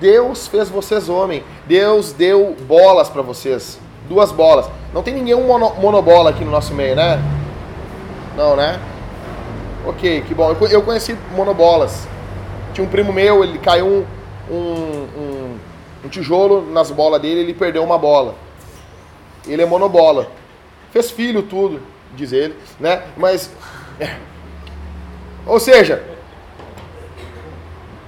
Deus fez vocês homem. Deus deu bolas para vocês. Duas bolas. Não tem ninguém mono, monobola aqui no nosso meio, né? Não, né? Ok, que bom. Eu, conheci monobolas. Tinha um primo meu, ele caiu um, um, um, um tijolo nas bolas dele ele perdeu uma bola. Ele é monobola. Fez filho, tudo, diz ele, né? Mas. É. [laughs] Ou seja,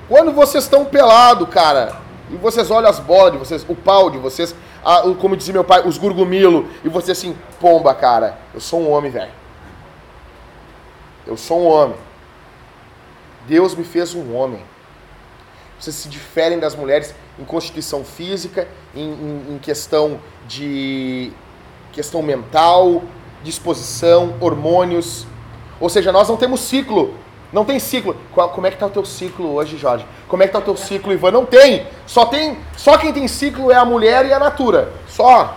quando vocês estão pelado, cara, e vocês olham as bolas de vocês, o pau de vocês, a, como dizia meu pai, os gurgumilo, e você assim, pomba, cara, eu sou um homem, velho. Eu sou um homem. Deus me fez um homem. Vocês se diferem das mulheres em constituição física, em, em, em questão de questão mental, disposição, hormônios. Ou seja, nós não temos ciclo. Não tem ciclo. Como é que tá o teu ciclo hoje, Jorge? Como é que tá o teu ciclo, Ivan? Não tem. Só tem, só quem tem ciclo é a mulher e a natura. Só.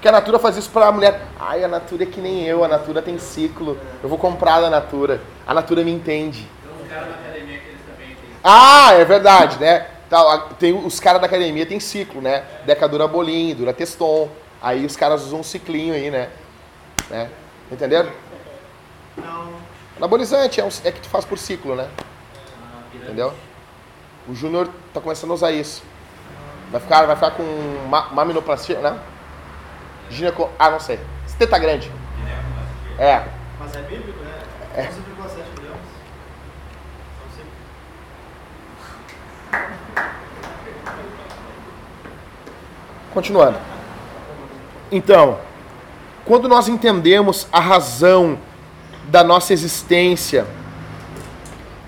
Porque a Natura faz isso para a mulher. Ai, a Natura é que nem eu, a Natura tem ciclo. Eu vou comprar da Natura. A Natura me entende. Tem uns caras na academia que eles também têm. Ah, é verdade, né? Tem, os caras da academia tem ciclo, né? Decadura bolinho, dura teston. Aí os caras usam um ciclinho aí, né? né? Entenderam? Não. Anabolizante é, um, é que tu faz por ciclo, né? Entendeu? O Júnior tá começando a usar isso. Vai ficar, vai ficar com maminoplastia, né? Gineco... Ah, não sei. Teta grande. É. Mas é bíblico, né? É. 11,7 gramas. Continuando. Então, quando nós entendemos a razão da nossa existência,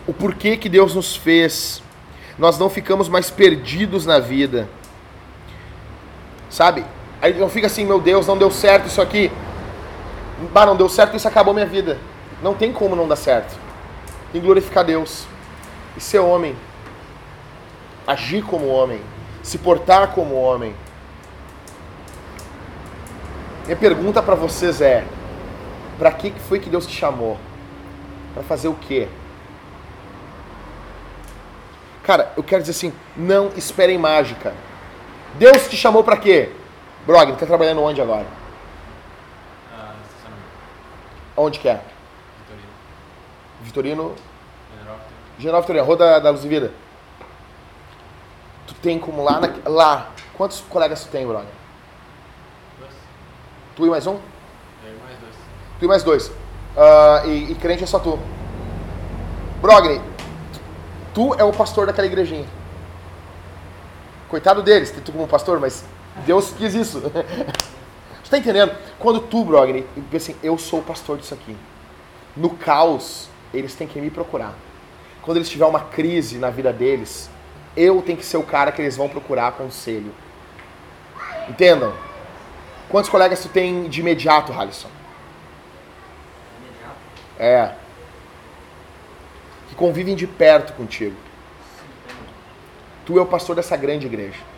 o porquê que Deus nos fez, nós não ficamos mais perdidos na vida. Sabe? Aí não fica assim, meu Deus, não deu certo isso aqui. Bah, não deu certo, isso acabou minha vida. Não tem como não dar certo. Tem que glorificar Deus. E ser homem. Agir como homem. Se portar como homem. Minha pergunta para vocês é: para que foi que Deus te chamou? Para fazer o quê? Cara, eu quero dizer assim, não esperem mágica. Deus te chamou para quê? Brog, tá trabalhando onde agora? Ah, no estacionamento. Onde que é? Vitorino. Vitorino. General Vitorino, Rua da, da Luz e Vida. Tu tem como lá, na, lá, quantos colegas tu tem, Brog? Dois. Tu e mais um? Eu e mais dois. Tu e mais dois. Uh, e, e crente é só tu. Brogni, tu é o pastor daquela igrejinha. Coitado deles, tem tu como pastor, mas Deus quis isso. [laughs] Você está entendendo? Quando tu, Brogni, assim, eu sou o pastor disso aqui. No caos, eles têm que me procurar. Quando eles tiverem uma crise na vida deles, eu tenho que ser o cara que eles vão procurar conselho. Entendam? Quantos colegas tu tem de imediato, Halisson? É. Que convivem de perto contigo. Tu é o pastor dessa grande igreja.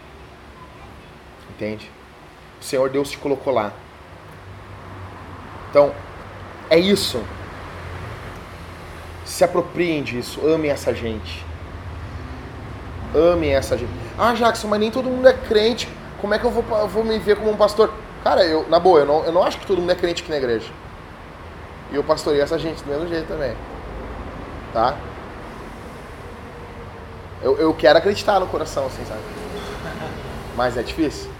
Entende? O Senhor Deus te colocou lá. Então, é isso. Se apropriem disso, amem essa gente. Amem essa gente. Ah, Jackson, mas nem todo mundo é crente. Como é que eu vou, vou me ver como um pastor? Cara, eu, na boa, eu não, eu não acho que todo mundo é crente aqui na igreja. E eu pastorei essa gente do mesmo jeito também. Tá? Eu, eu quero acreditar no coração, assim, sabe? Mas é difícil.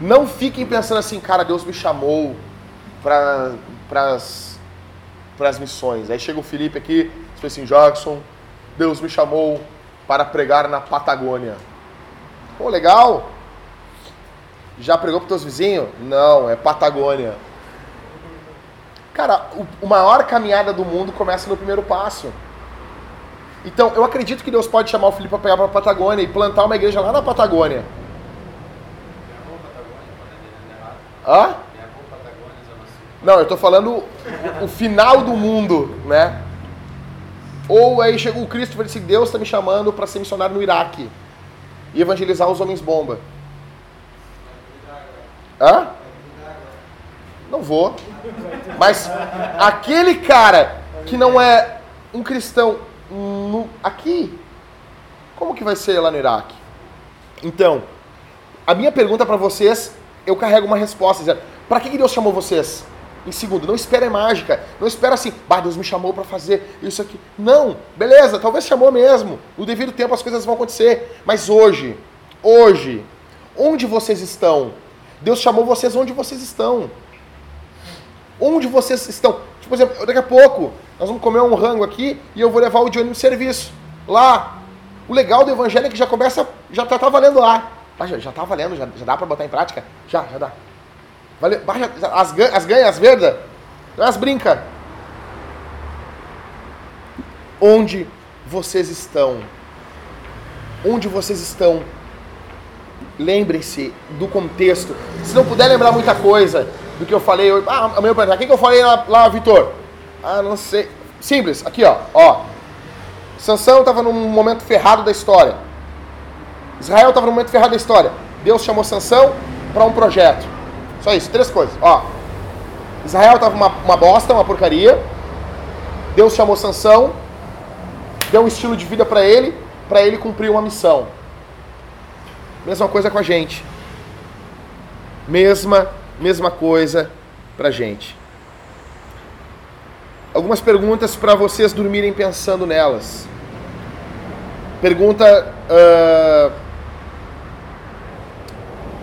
Não fiquem pensando assim, cara, Deus me chamou para as missões. Aí chega o Felipe aqui, diz assim, Jackson, Deus me chamou para pregar na Patagônia. Pô, legal. Já pregou para teus vizinhos? Não, é Patagônia. Cara, o, o maior caminhada do mundo começa no primeiro passo. Então, eu acredito que Deus pode chamar o Felipe para pegar para a Patagônia e plantar uma igreja lá na Patagônia. Hã? Não, eu estou falando o, final do mundo, né? Ou aí chegou o Cristo e falou assim, Deus está me chamando para ser missionário no Iraque e evangelizar os homens bomba. Hã? Não vou. Mas aquele cara que não é um cristão no, aqui, como que vai ser lá no Iraque? Então, a minha pergunta para vocês eu carrego uma resposta dizendo: para que Deus chamou vocês? Em segundo, não espere mágica. Não espera assim, bah, Deus me chamou para fazer isso aqui. Não, beleza, talvez chamou mesmo. No devido tempo as coisas vão acontecer. Mas hoje, hoje, onde vocês estão? Deus chamou vocês onde vocês estão. Onde vocês estão? Tipo, por exemplo, daqui a pouco nós vamos comer um rango aqui e eu vou levar o Johnny no serviço. Lá. O legal do evangelho é que já começa, já tá, tá valendo lá. Ah, já, já tá valendo, já, já dá para botar em prática? Já, já dá. Vale, as, as ganhas, as verdas, as brinca. Onde vocês estão? Onde vocês estão? Lembrem-se do contexto. Se não puder lembrar muita coisa do que eu falei, eu, ah, amanhã eu o que, que eu falei lá, lá Vitor? Ah, não sei. Simples, aqui ó, ó. Sansão estava num momento ferrado da história Israel estava no momento ferrado da história. Deus chamou Sansão para um projeto. Só isso, três coisas. Ó, Israel estava uma, uma bosta, uma porcaria. Deus chamou Sansão, deu um estilo de vida para ele, para ele cumprir uma missão. Mesma coisa com a gente. Mesma, mesma coisa pra gente. Algumas perguntas para vocês dormirem pensando nelas. Pergunta uh,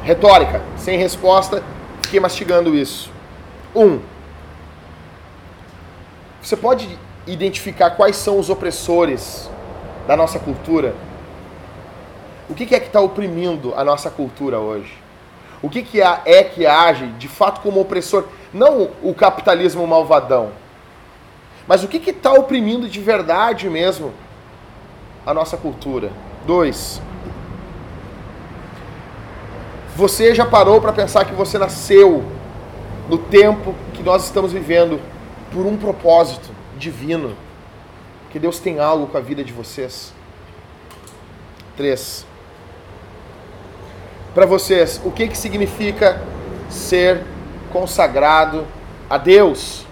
Retórica, sem resposta, fiquei mastigando isso. Um, você pode identificar quais são os opressores da nossa cultura? O que é que está oprimindo a nossa cultura hoje? O que, é que age de fato como opressor? Não o capitalismo malvadão, mas o que está oprimindo de verdade mesmo a nossa cultura? Dois, você já parou para pensar que você nasceu no tempo que nós estamos vivendo por um propósito divino? Que Deus tem algo com a vida de vocês? Três. Para vocês, o que, que significa ser consagrado a Deus?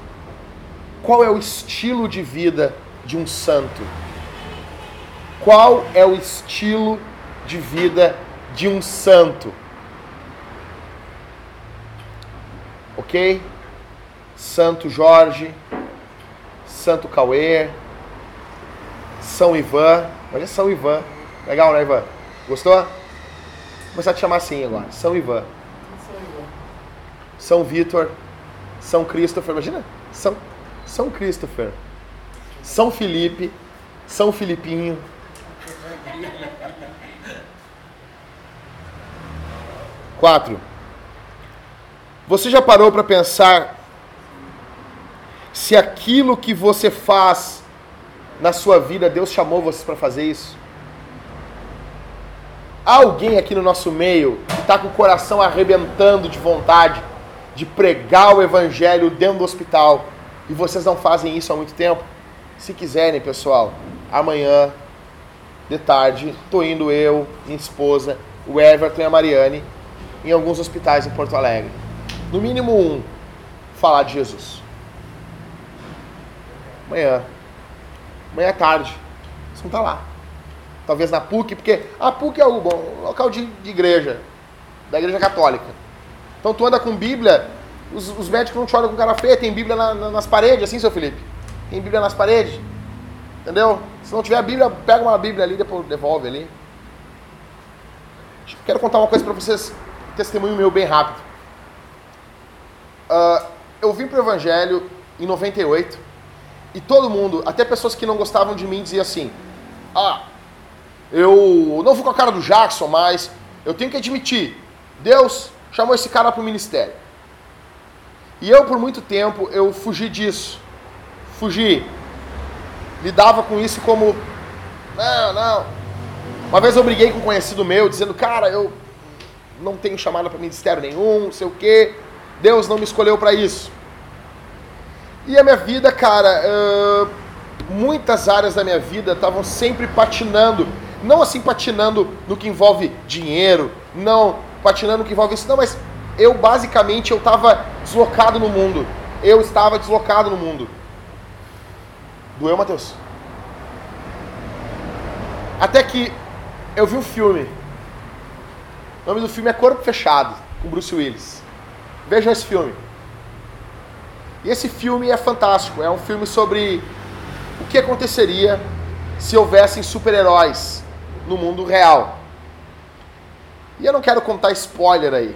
Qual é o estilo de vida de um santo? Qual é o estilo de vida de um santo? Ok? Santo Jorge, Santo Cauê, São Ivan. Olha São Ivan. Legal, né, Ivan? Gostou? Vou começar a te chamar assim agora. São Ivan. São Vitor. São Christopher. Imagina? São, São Christopher. São Felipe. São Filipinho. Quatro. Você já parou para pensar se aquilo que você faz na sua vida, Deus chamou você para fazer isso? Há alguém aqui no nosso meio que está com o coração arrebentando de vontade de pregar o evangelho dentro do hospital e vocês não fazem isso há muito tempo? Se quiserem, pessoal, amanhã de tarde, tô indo eu, minha esposa, o Everton e a Mariane em alguns hospitais em Porto Alegre. No mínimo um, falar de Jesus. Amanhã. Amanhã à tarde. Vocês vão estar lá. Talvez na PUC, porque a PUC é o bom, local de, de igreja, da igreja católica. Então tu anda com Bíblia, os, os médicos não te olham com cara feia, tem Bíblia na- na- nas paredes, assim, seu Felipe? Tem Bíblia nas paredes. Entendeu? Se não tiver Bíblia, pega uma Bíblia ali, depois devolve ali. Quero contar uma coisa para vocês, testemunho meu bem rápido. Ah, eu vim pro Evangelho em 98 e todo mundo, até pessoas que não gostavam de mim, dizia assim: Ah, eu não vou com a cara do Jackson, mas eu tenho que admitir, Deus chamou esse cara para o ministério. E eu, por muito tempo, eu fugi disso. Fugi. Lidava com isso como, não, não. Uma vez eu briguei com um conhecido meu, dizendo, cara, eu não tenho chamada para ministério nenhum, não sei o quê. Deus não me escolheu para isso. E a minha vida, cara, ãh, muitas áreas da minha vida estavam sempre patinando. Não assim patinando no que envolve dinheiro, não patinando no que envolve isso, não, mas eu basicamente eu estava deslocado no mundo. Eu estava deslocado no mundo. Doeu, Matheus? Até que eu vi um filme. O nome do filme é Corpo Fechado, com Bruce Willis. Vejam esse filme. E esse filme é fantástico. É um filme sobre o que aconteceria se houvessem super-heróis no mundo real. E eu não quero contar spoiler aí.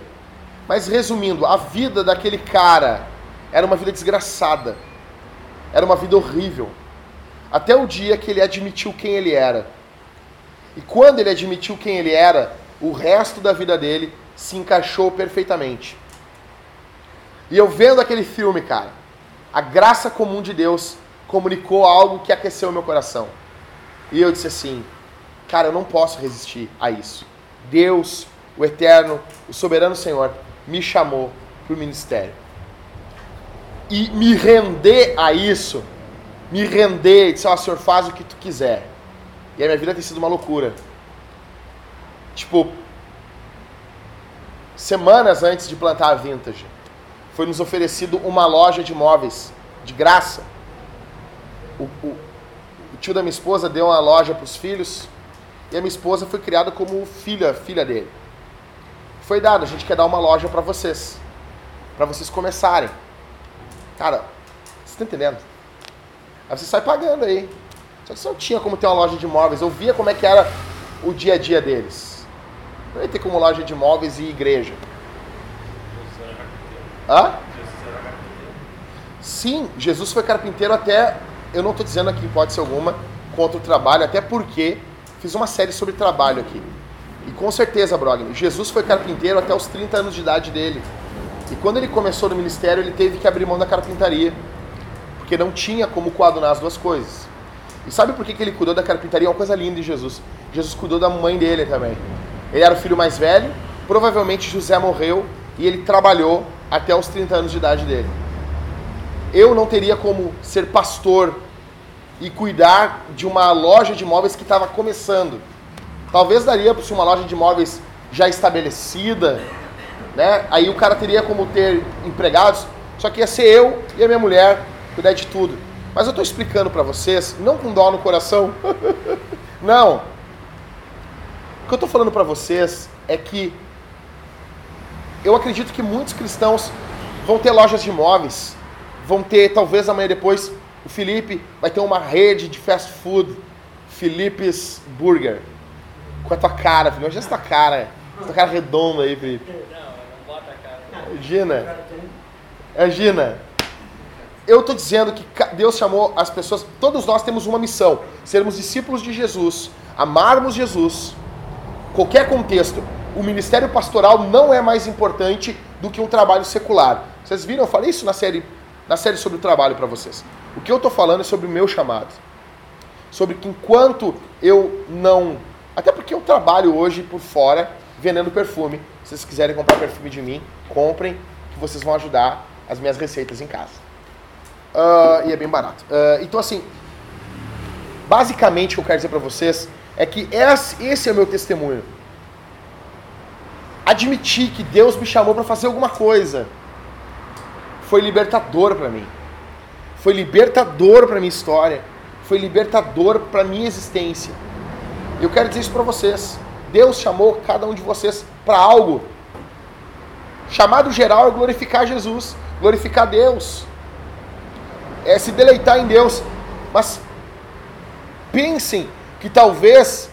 Mas resumindo, a vida daquele cara era uma vida desgraçada. Era uma vida horrível. Até o dia que ele admitiu quem ele era. E quando ele admitiu quem ele era, o resto da vida dele se encaixou perfeitamente. E eu vendo aquele filme, cara, a graça comum de Deus comunicou algo que aqueceu meu coração. E eu disse assim: cara, eu não posso resistir a isso. Deus, o eterno, o soberano Senhor, me chamou para o ministério. E me render a isso, me render e dizer: ó, Senhor, faz o que tu quiser. E a minha vida tem sido uma loucura. Tipo, semanas antes de plantar a Vintage, foi nos oferecido uma loja de móveis, de graça. O, o- o tio da minha esposa deu uma loja para os filhos, e a minha esposa foi criada como filha, filha dele. Foi dado, a gente quer dar uma loja para vocês, para vocês começarem. Cara, você tá entendendo? Aí você sai pagando aí. Só que você não tinha como ter uma loja de móveis. Eu via como é que era o dia a dia deles. Não ia ter como loja de móveis e igreja. Hã? Sim, Jesus foi carpinteiro até. Eu não estou dizendo aqui, pode ser alguma, contra o trabalho, até porque fiz uma série sobre trabalho aqui. E com certeza, Brogni, Jesus foi carpinteiro até os 30 anos de idade dele. E quando ele começou no ministério, ele teve que abrir mão da carpintaria. Porque não tinha como coadunar as duas coisas. E sabe por que, que ele cuidou da carpintaria? É uma coisa linda de Jesus. Jesus cuidou da mãe dele também. Ele era o filho mais velho, provavelmente José morreu e ele trabalhou até os 30 anos de idade dele. Eu não teria como ser pastor e cuidar de uma loja de móveis que estava começando. Talvez daria para uma loja de móveis já estabelecida, né? Aí o cara teria como ter empregados, só que ia ser eu e a minha mulher cuidar de tudo. Mas eu estou explicando para vocês, não com dó no coração, [laughs] não. O que eu estou falando para vocês é que eu acredito que muitos cristãos vão ter lojas de imóveis, vão ter, talvez amanhã depois, o Felipe vai ter uma rede de fast food, Felipe's Burger, com a tua cara, Felipe. Imagina essa tua cara, essa tua cara redonda aí, Felipe. Não, não bota a cara. Imagina. Imagina. Eu estou dizendo que Deus chamou as pessoas, todos nós temos uma missão: sermos discípulos de Jesus, amarmos Jesus, qualquer contexto. O ministério pastoral não é mais importante do que um trabalho secular. Vocês viram? Eu falei isso na série, na série sobre o trabalho para vocês. O que eu estou falando é sobre o meu chamado. Sobre que enquanto eu não. Até porque eu trabalho hoje por fora vendendo perfume. Se vocês quiserem comprar perfume de mim, comprem, que vocês vão ajudar as minhas receitas em casa. Ah, e é bem barato. Ah, então, assim, basicamente o que eu quero dizer para vocês é que esse é o meu testemunho. Admitir que Deus me chamou para fazer alguma coisa foi libertador para mim. Foi libertador para minha história. Foi libertador para minha existência. Eu quero dizer isso para vocês. Deus chamou cada um de vocês para algo. Chamado geral é glorificar Jesus, glorificar Deus, é se deleitar em Deus. Mas pensem que talvez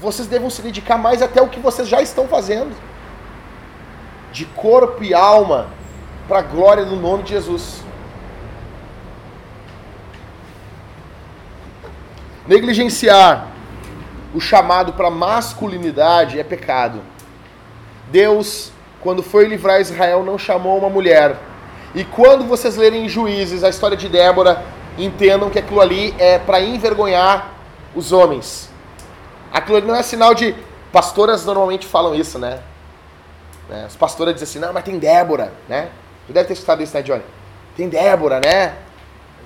vocês devam se dedicar mais até o que vocês já estão fazendo, de corpo e alma, para a glória do nome de Jesus. Negligenciar o chamado para masculinidade é pecado. Deus, quando foi livrar Israel, não chamou uma mulher. E quando vocês lerem em Juízes a história de Débora, entendam que aquilo ali é para envergonhar os homens. Aquilo não é sinal de. Pastoras normalmente falam isso, né? né? As pastoras dizem assim: não, mas tem Débora, né? Você deve ter escutado isso, né, Johnny? Tem Débora, né?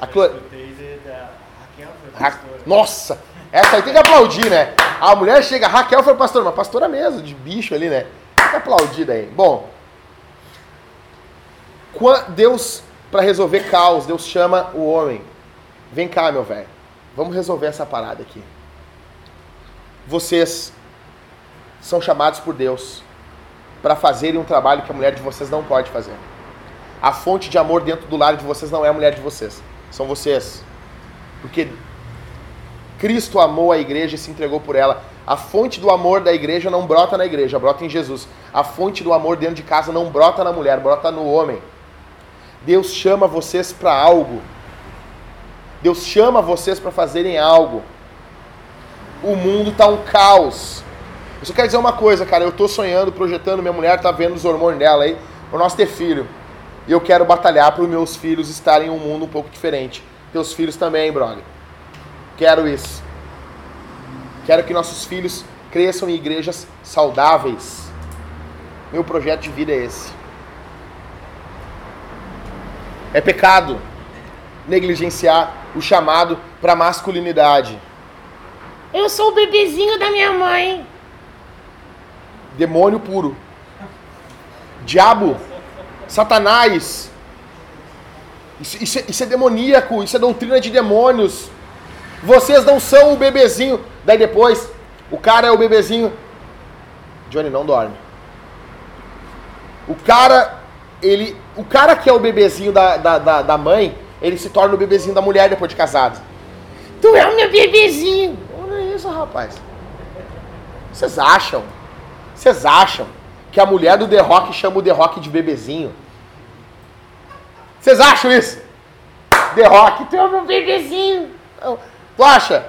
Aquilo... Ra... Nossa! Essa aí tem que aplaudir, né? A mulher chega, Raquel foi pastora, mas pastora mesmo, de bicho ali, né? Tem que aplaudir daí. Bom, Deus, para resolver caos, Deus chama o homem. Vem cá, meu velho. Vamos resolver essa parada aqui. Vocês são chamados por Deus para fazerem um trabalho que a mulher de vocês não pode fazer. A fonte de amor dentro do lar de vocês não é a mulher de vocês, são vocês. Porque Cristo amou a igreja e se entregou por ela. A fonte do amor da igreja não brota na igreja, brota em Jesus. A fonte do amor dentro de casa não brota na mulher, brota no homem. Deus chama vocês para algo. Deus chama vocês para fazerem algo. O mundo está um caos. Eu só quero dizer uma coisa, cara. Eu estou sonhando, projetando, minha mulher está vendo os hormônios dela aí, para nós ter filho. E eu quero batalhar para os meus filhos estarem em um mundo um pouco diferente. Teus filhos também, brother. Quero isso. Quero que nossos filhos cresçam em igrejas saudáveis. Meu projeto de vida é esse. É pecado negligenciar o chamado para masculinidade. Eu sou o bebezinho da minha mãe. Demônio puro. Diabo. Satanás. Isso, isso, é, isso é demoníaco, isso é doutrina de demônios. Vocês não são o bebezinho. Daí depois, o cara é o bebezinho. Johnny não dorme. O cara, ele. O cara que é o bebezinho da, da, da, da mãe, ele se torna o bebezinho da mulher depois de casado. Tu é o meu bebezinho. Isso, rapaz. Vocês acham? Vocês acham que a mulher do The Rock chama o The Rock de bebezinho? Vocês acham isso? The Rock, tu é meu bebezinho. Tu acha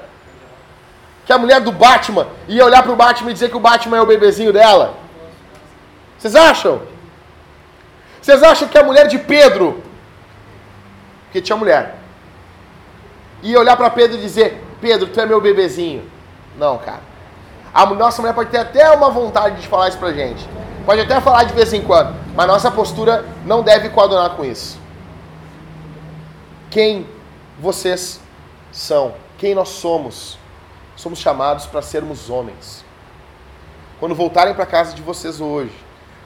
que a mulher do Batman ia olhar pro Batman e dizer que o Batman é o bebezinho dela? Vocês acham? Vocês acham que a mulher de Pedro porque tinha mulher. E olhar para Pedro e dizer: Pedro, tu é meu bebezinho. Não, cara. A nossa mulher pode ter até uma vontade de falar isso pra gente. Pode até falar de vez em quando. Mas nossa postura não deve coadunar com isso. Quem vocês são? Quem nós somos? Somos chamados para sermos homens. Quando voltarem para casa de vocês hoje,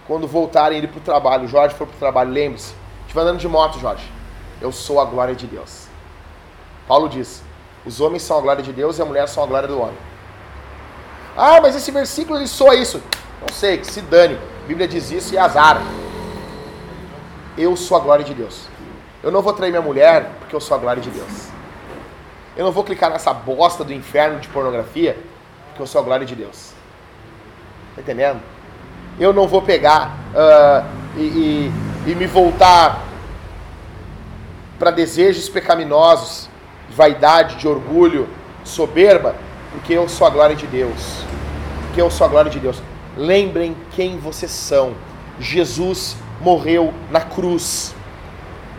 quando voltarem ir para o trabalho, Jorge for para o trabalho, lembre-se, estiver andando de moto, Jorge eu sou a glória de Deus. Paulo diz: os homens são a glória de Deus e a mulher são a glória do homem. Ah, mas esse versículo ele soa isso. Não sei, que se dane. A Bíblia diz isso e azar. Eu sou a glória de Deus. Eu não vou trair minha mulher porque eu sou a glória de Deus. Eu não vou clicar nessa bosta do inferno de pornografia porque eu sou a glória de Deus. Tá entendendo? Eu não vou pegar uh, e, e, e me voltar para desejos pecaminosos, de vaidade, de orgulho, soberba, porque eu sou a glória de Deus. Porque eu sou a glória de Deus. Lembrem quem vocês são. Jesus morreu na cruz.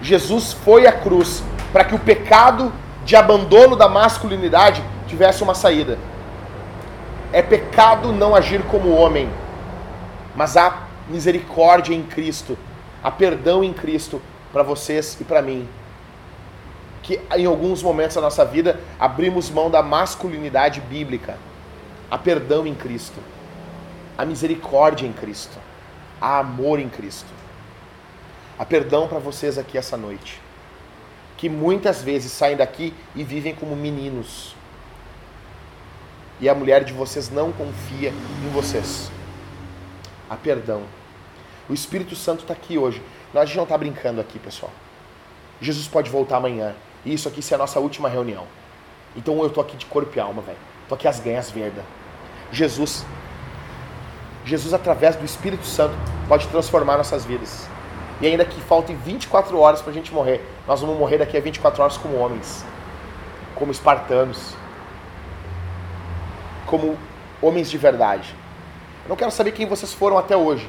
Jesus foi à cruz para que o pecado de abandono da masculinidade tivesse uma saída. É pecado não agir como homem, mas há misericórdia em Cristo, há perdão em Cristo para vocês e para mim que em alguns momentos da nossa vida abrimos mão da masculinidade bíblica. Há perdão em Cristo. Há misericórdia em Cristo. Há amor em Cristo. Há perdão para vocês aqui essa noite. Que muitas vezes saem daqui e vivem como meninos. E a mulher de vocês não confia em vocês. Há perdão. O Espírito Santo está aqui hoje. Nós a não está brincando aqui, pessoal. Jesus pode voltar amanhã. Isso aqui é a nossa última reunião. Então eu tô aqui de corpo e alma, velho. Tô aqui as ganhas verdes. Jesus, Jesus através do Espírito Santo pode transformar nossas vidas. E ainda que faltem 24 horas para a gente morrer, nós vamos morrer daqui a 24 horas como homens, como espartanos, como homens de verdade. Eu não quero saber quem vocês foram até hoje.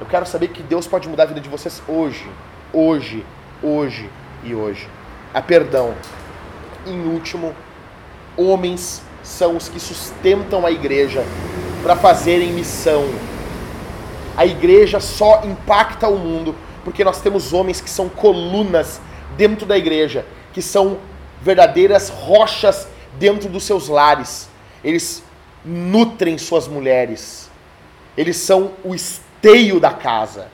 Eu quero saber que Deus pode mudar a vida de vocês hoje, hoje, hoje e hoje. A perdão. Em último, homens são os que sustentam a igreja para fazerem missão. A igreja só impacta o mundo porque nós temos homens que são colunas dentro da igreja, que são verdadeiras rochas dentro dos seus lares. Eles nutrem suas mulheres. Eles são o esteio da casa.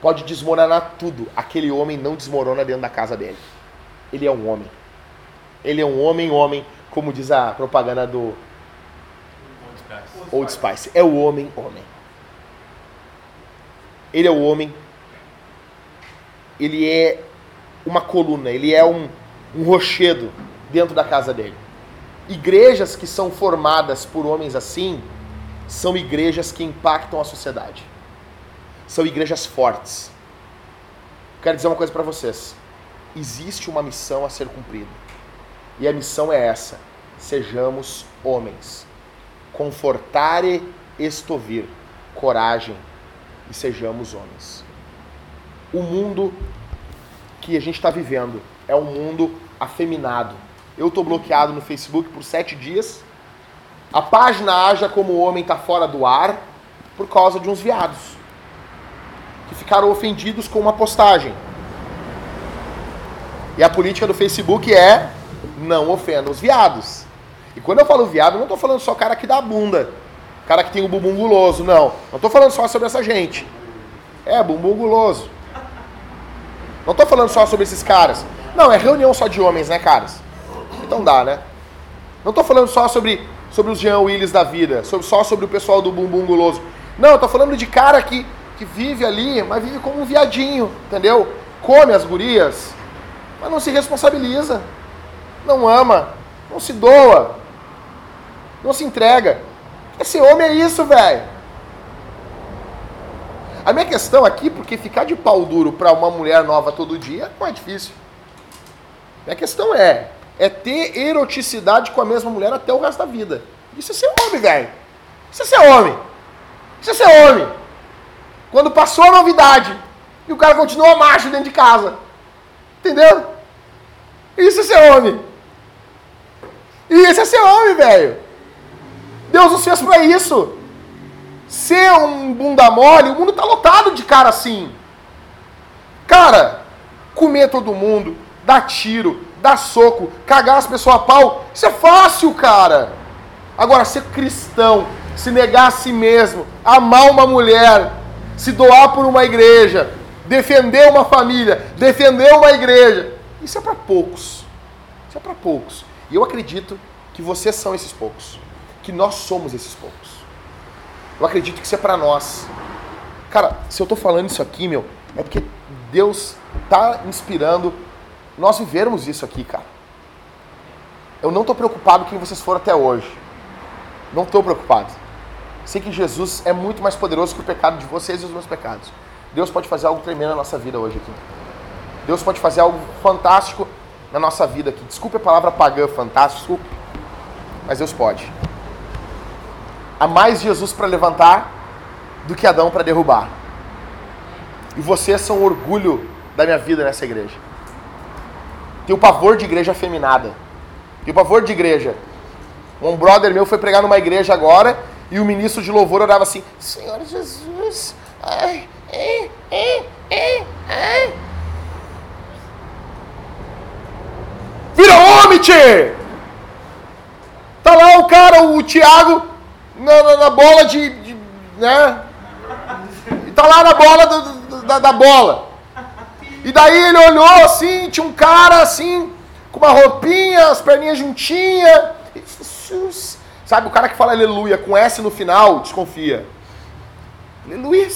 Pode desmoronar tudo. Aquele homem não desmorona dentro da casa dele. Ele é um homem. Ele é um homem, homem, como diz a propaganda do Old Spice. É o homem, homem. Ele é o homem. Ele é uma coluna, ele é um, um rochedo dentro da casa dele. Igrejas que são formadas por homens assim são igrejas que impactam a sociedade. São igrejas fortes. Quero dizer uma coisa para vocês. Existe uma missão a ser cumprida. E a missão é essa: sejamos homens. Confortare estovir, coragem e sejamos homens. O mundo que a gente está vivendo é um mundo afeminado. Eu estou bloqueado no Facebook por sete dias. A página Haja como Homem está fora do ar por causa de uns viados que ficaram ofendidos com uma postagem. E a política do Facebook é não ofenda os viados. E quando eu falo viado, eu não estou falando só cara que dá bunda, cara que tem o bumbum guloso, não. Não estou falando só sobre essa gente. É, bumbum guloso. Não estou falando só sobre esses caras. Não, é reunião só de homens, né, caras? Então dá, né? Não estou falando só sobre, sobre os Jean Willis da vida, sobre, só sobre o pessoal do bumbum guloso. Não, tô falando de cara que, que vive ali, mas vive como um viadinho, entendeu? Come as gurias, mas não se responsabiliza, não ama, não se doa, não se entrega. Esse homem é isso, velho. A minha questão aqui, porque ficar de pau duro para uma mulher nova todo dia não é difícil. Minha questão é, é ter eroticidade com a mesma mulher até o resto da vida. Isso é ser homem, velho. Isso é ser homem. Isso é ser homem. Quando passou a novidade e o cara continua macho dentro de casa. Entendeu? Isso é ser homem. Isso é ser homem, velho. Deus nos fez para isso. Ser um bunda mole, o mundo tá lotado de cara assim. Cara, comer todo mundo, dar tiro, dar soco, cagar as pessoas a pau, isso é fácil, cara. Agora, ser cristão, se negar a si mesmo, amar uma mulher, se doar por uma igreja, defender uma família, defender uma igreja, isso é para poucos. Isso é para poucos. E eu acredito que vocês são esses poucos. Que nós somos esses poucos. Eu acredito que isso é para nós. Cara, se eu tô falando isso aqui, meu, é porque Deus tá inspirando nós vivermos isso aqui, cara. Eu não tô preocupado com quem vocês foram até hoje. Não tô preocupado. Sei que Jesus é muito mais poderoso que o pecado de vocês e os meus pecados. Deus pode fazer algo tremendo na nossa vida hoje aqui. Deus pode fazer algo fantástico na nossa vida aqui. Desculpe a palavra pagã, fantástico. Mas Deus pode. Há mais Jesus para levantar do que Adão para derrubar. E vocês são o orgulho da minha vida nessa igreja. Tenho pavor de igreja afeminada. Tenho pavor de igreja. Um brother meu foi pregar numa igreja agora e o ministro de louvor orava assim: Senhor Jesus, ai. Vira homem, tchê! Tá lá o cara, o Tiago, na, na, na bola de, de, né? Tá lá na bola do- da, da bola. E daí ele olhou assim, tinha um cara assim, com uma roupinha, as perninhas juntinhas. Jesus. Sabe, o cara que fala aleluia com S no final, desconfia. Aleluia.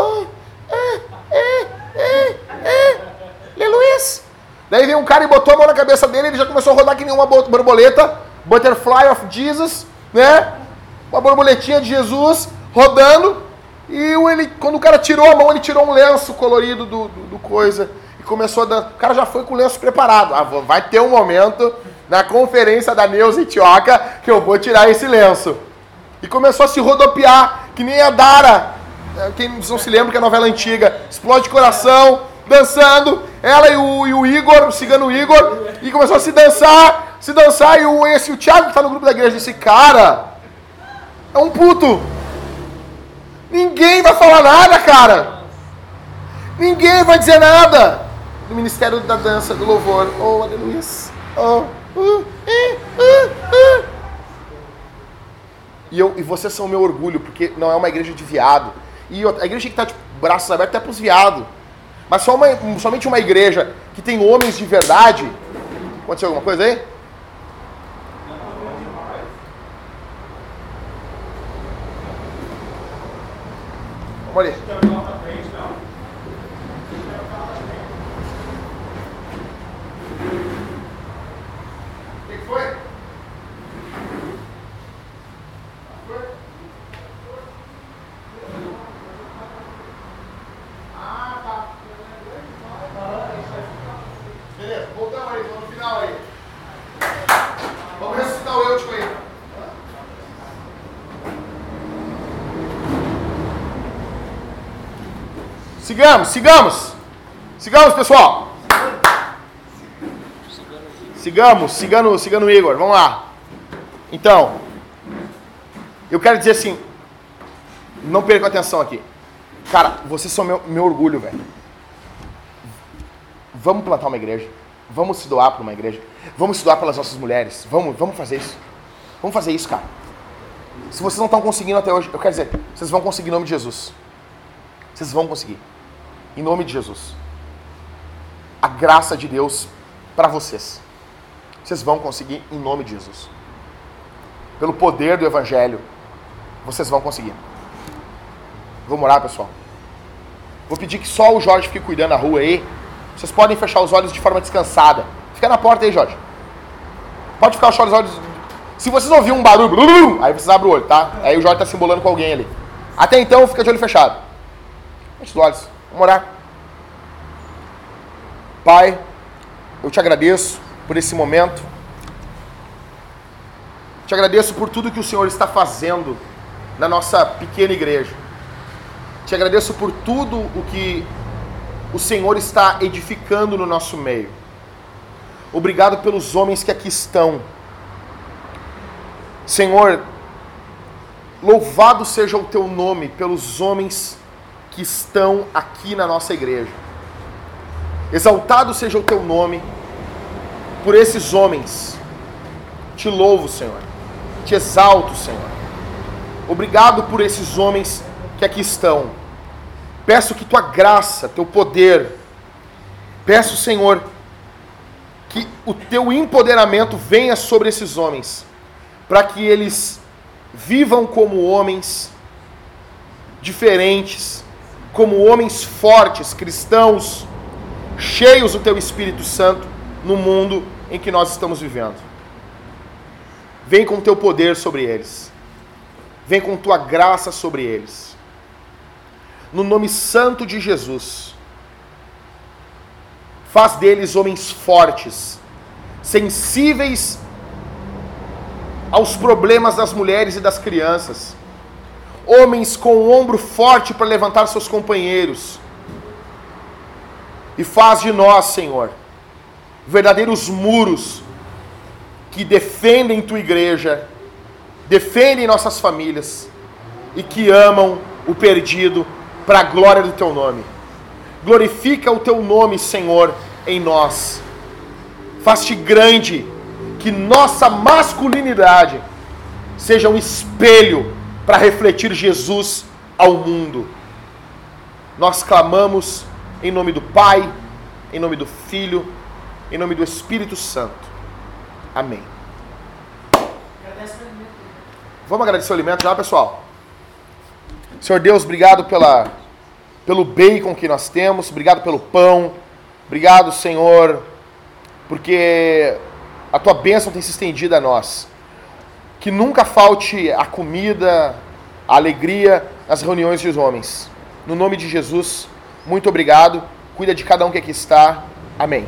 Oh, é, é, é, é. Aleluia. Daí veio um cara e botou a mão na cabeça dele, ele já começou a rodar que nem uma bo- borboleta, Butterfly of Jesus, né? Uma borboletinha de Jesus rodando. E ele, quando o cara tirou a mão, ele tirou um lenço colorido do, do, do coisa e começou a dar. O cara já foi com o lenço preparado. Ah, vai ter um momento na conferência da Neuza Itioca que eu vou tirar esse lenço. E começou a se rodopiar, que nem a Dara. É, Quem não se lembra que é a novela antiga. Explode coração, dançando. Ela e o, e o Igor, o cigano Igor. E começou a se dançar, se dançar. E o, esse, o Thiago que está no grupo da igreja disse: Cara, é um puto. Ninguém vai falar nada, cara. Ninguém vai dizer nada. Do Ministério da Dança, do Louvor. Oh, aleluia. Oh, uh, eh, uh, uh. E, eu, e vocês são o meu orgulho, porque não é uma igreja de viado. E a igreja tem que estar de braços abertos até para os viados. Mas só uma, somente uma igreja que tem homens de verdade. Aconteceu alguma coisa aí? Vamos ali. O que foi? Ah, tá. Beleza, voltamos aí, vamos no final aí. Vamos ressuscitar o Eutico aí. Sigamos, sigamos. Sigamos, pessoal. Sigamos, sigando o Igor. Vamos lá. Então, eu quero dizer assim, não perca atenção aqui. Cara, vocês são meu, meu orgulho, velho. Vamos plantar uma igreja. Vamos se doar para uma igreja. Vamos se doar pelas nossas mulheres. Vamos, vamos fazer isso. Vamos fazer isso, cara. Se vocês não estão conseguindo até hoje, eu quero dizer, vocês vão conseguir em nome de Jesus. Vocês vão conseguir. Em nome de Jesus. A graça de Deus para vocês. Vocês vão conseguir em nome de Jesus. Pelo poder do Evangelho, vocês vão conseguir. Vamos orar, pessoal. Vou pedir que só o Jorge fique cuidando da rua aí. Vocês podem fechar os olhos de forma descansada. Fica na porta aí, Jorge. Pode ficar os olhos. Se vocês ouvirem um barulho, aí vocês abrem o olho, tá? Aí o Jorge tá se embolando com alguém ali. Até então, fica de olho fechado. Feche os olhos. Vamos orar. Pai, eu te agradeço por esse momento. Te agradeço por tudo que o Senhor está fazendo na nossa pequena igreja. Te agradeço por tudo o que o Senhor está edificando no nosso meio. Obrigado pelos homens que aqui estão. Senhor, louvado seja o teu nome pelos homens que estão aqui na nossa igreja. Exaltado seja o teu nome por esses homens. Te louvo, Senhor. Te exalto, Senhor. Obrigado por esses homens que aqui estão. Peço que tua graça, teu poder, peço, Senhor, que o teu empoderamento venha sobre esses homens, para que eles vivam como homens diferentes, como homens fortes, cristãos, cheios do teu Espírito Santo no mundo em que nós estamos vivendo. Vem com teu poder sobre eles. Vem com tua graça sobre eles. No nome santo de Jesus. Faz deles homens fortes, sensíveis aos problemas das mulheres e das crianças. Homens com o ombro forte para levantar seus companheiros. E faz de nós, Senhor, verdadeiros muros que defendem tua igreja, defendem nossas famílias e que amam o perdido para a glória do teu nome. Glorifica o teu nome, Senhor, em nós. Faz-te grande, que nossa masculinidade seja um espelho para refletir Jesus ao mundo. Nós clamamos em nome do Pai, em nome do Filho, em nome do Espírito Santo. Amém. Vamos agradecer o alimento já, pessoal? Senhor Deus, obrigado pela, pelo bacon que nós temos, obrigado pelo pão, obrigado, Senhor, porque a tua bênção tem se estendido a nós. Que nunca falte a comida, a alegria nas reuniões dos homens. No nome de Jesus, muito obrigado. Cuida de cada um que aqui está. Amém.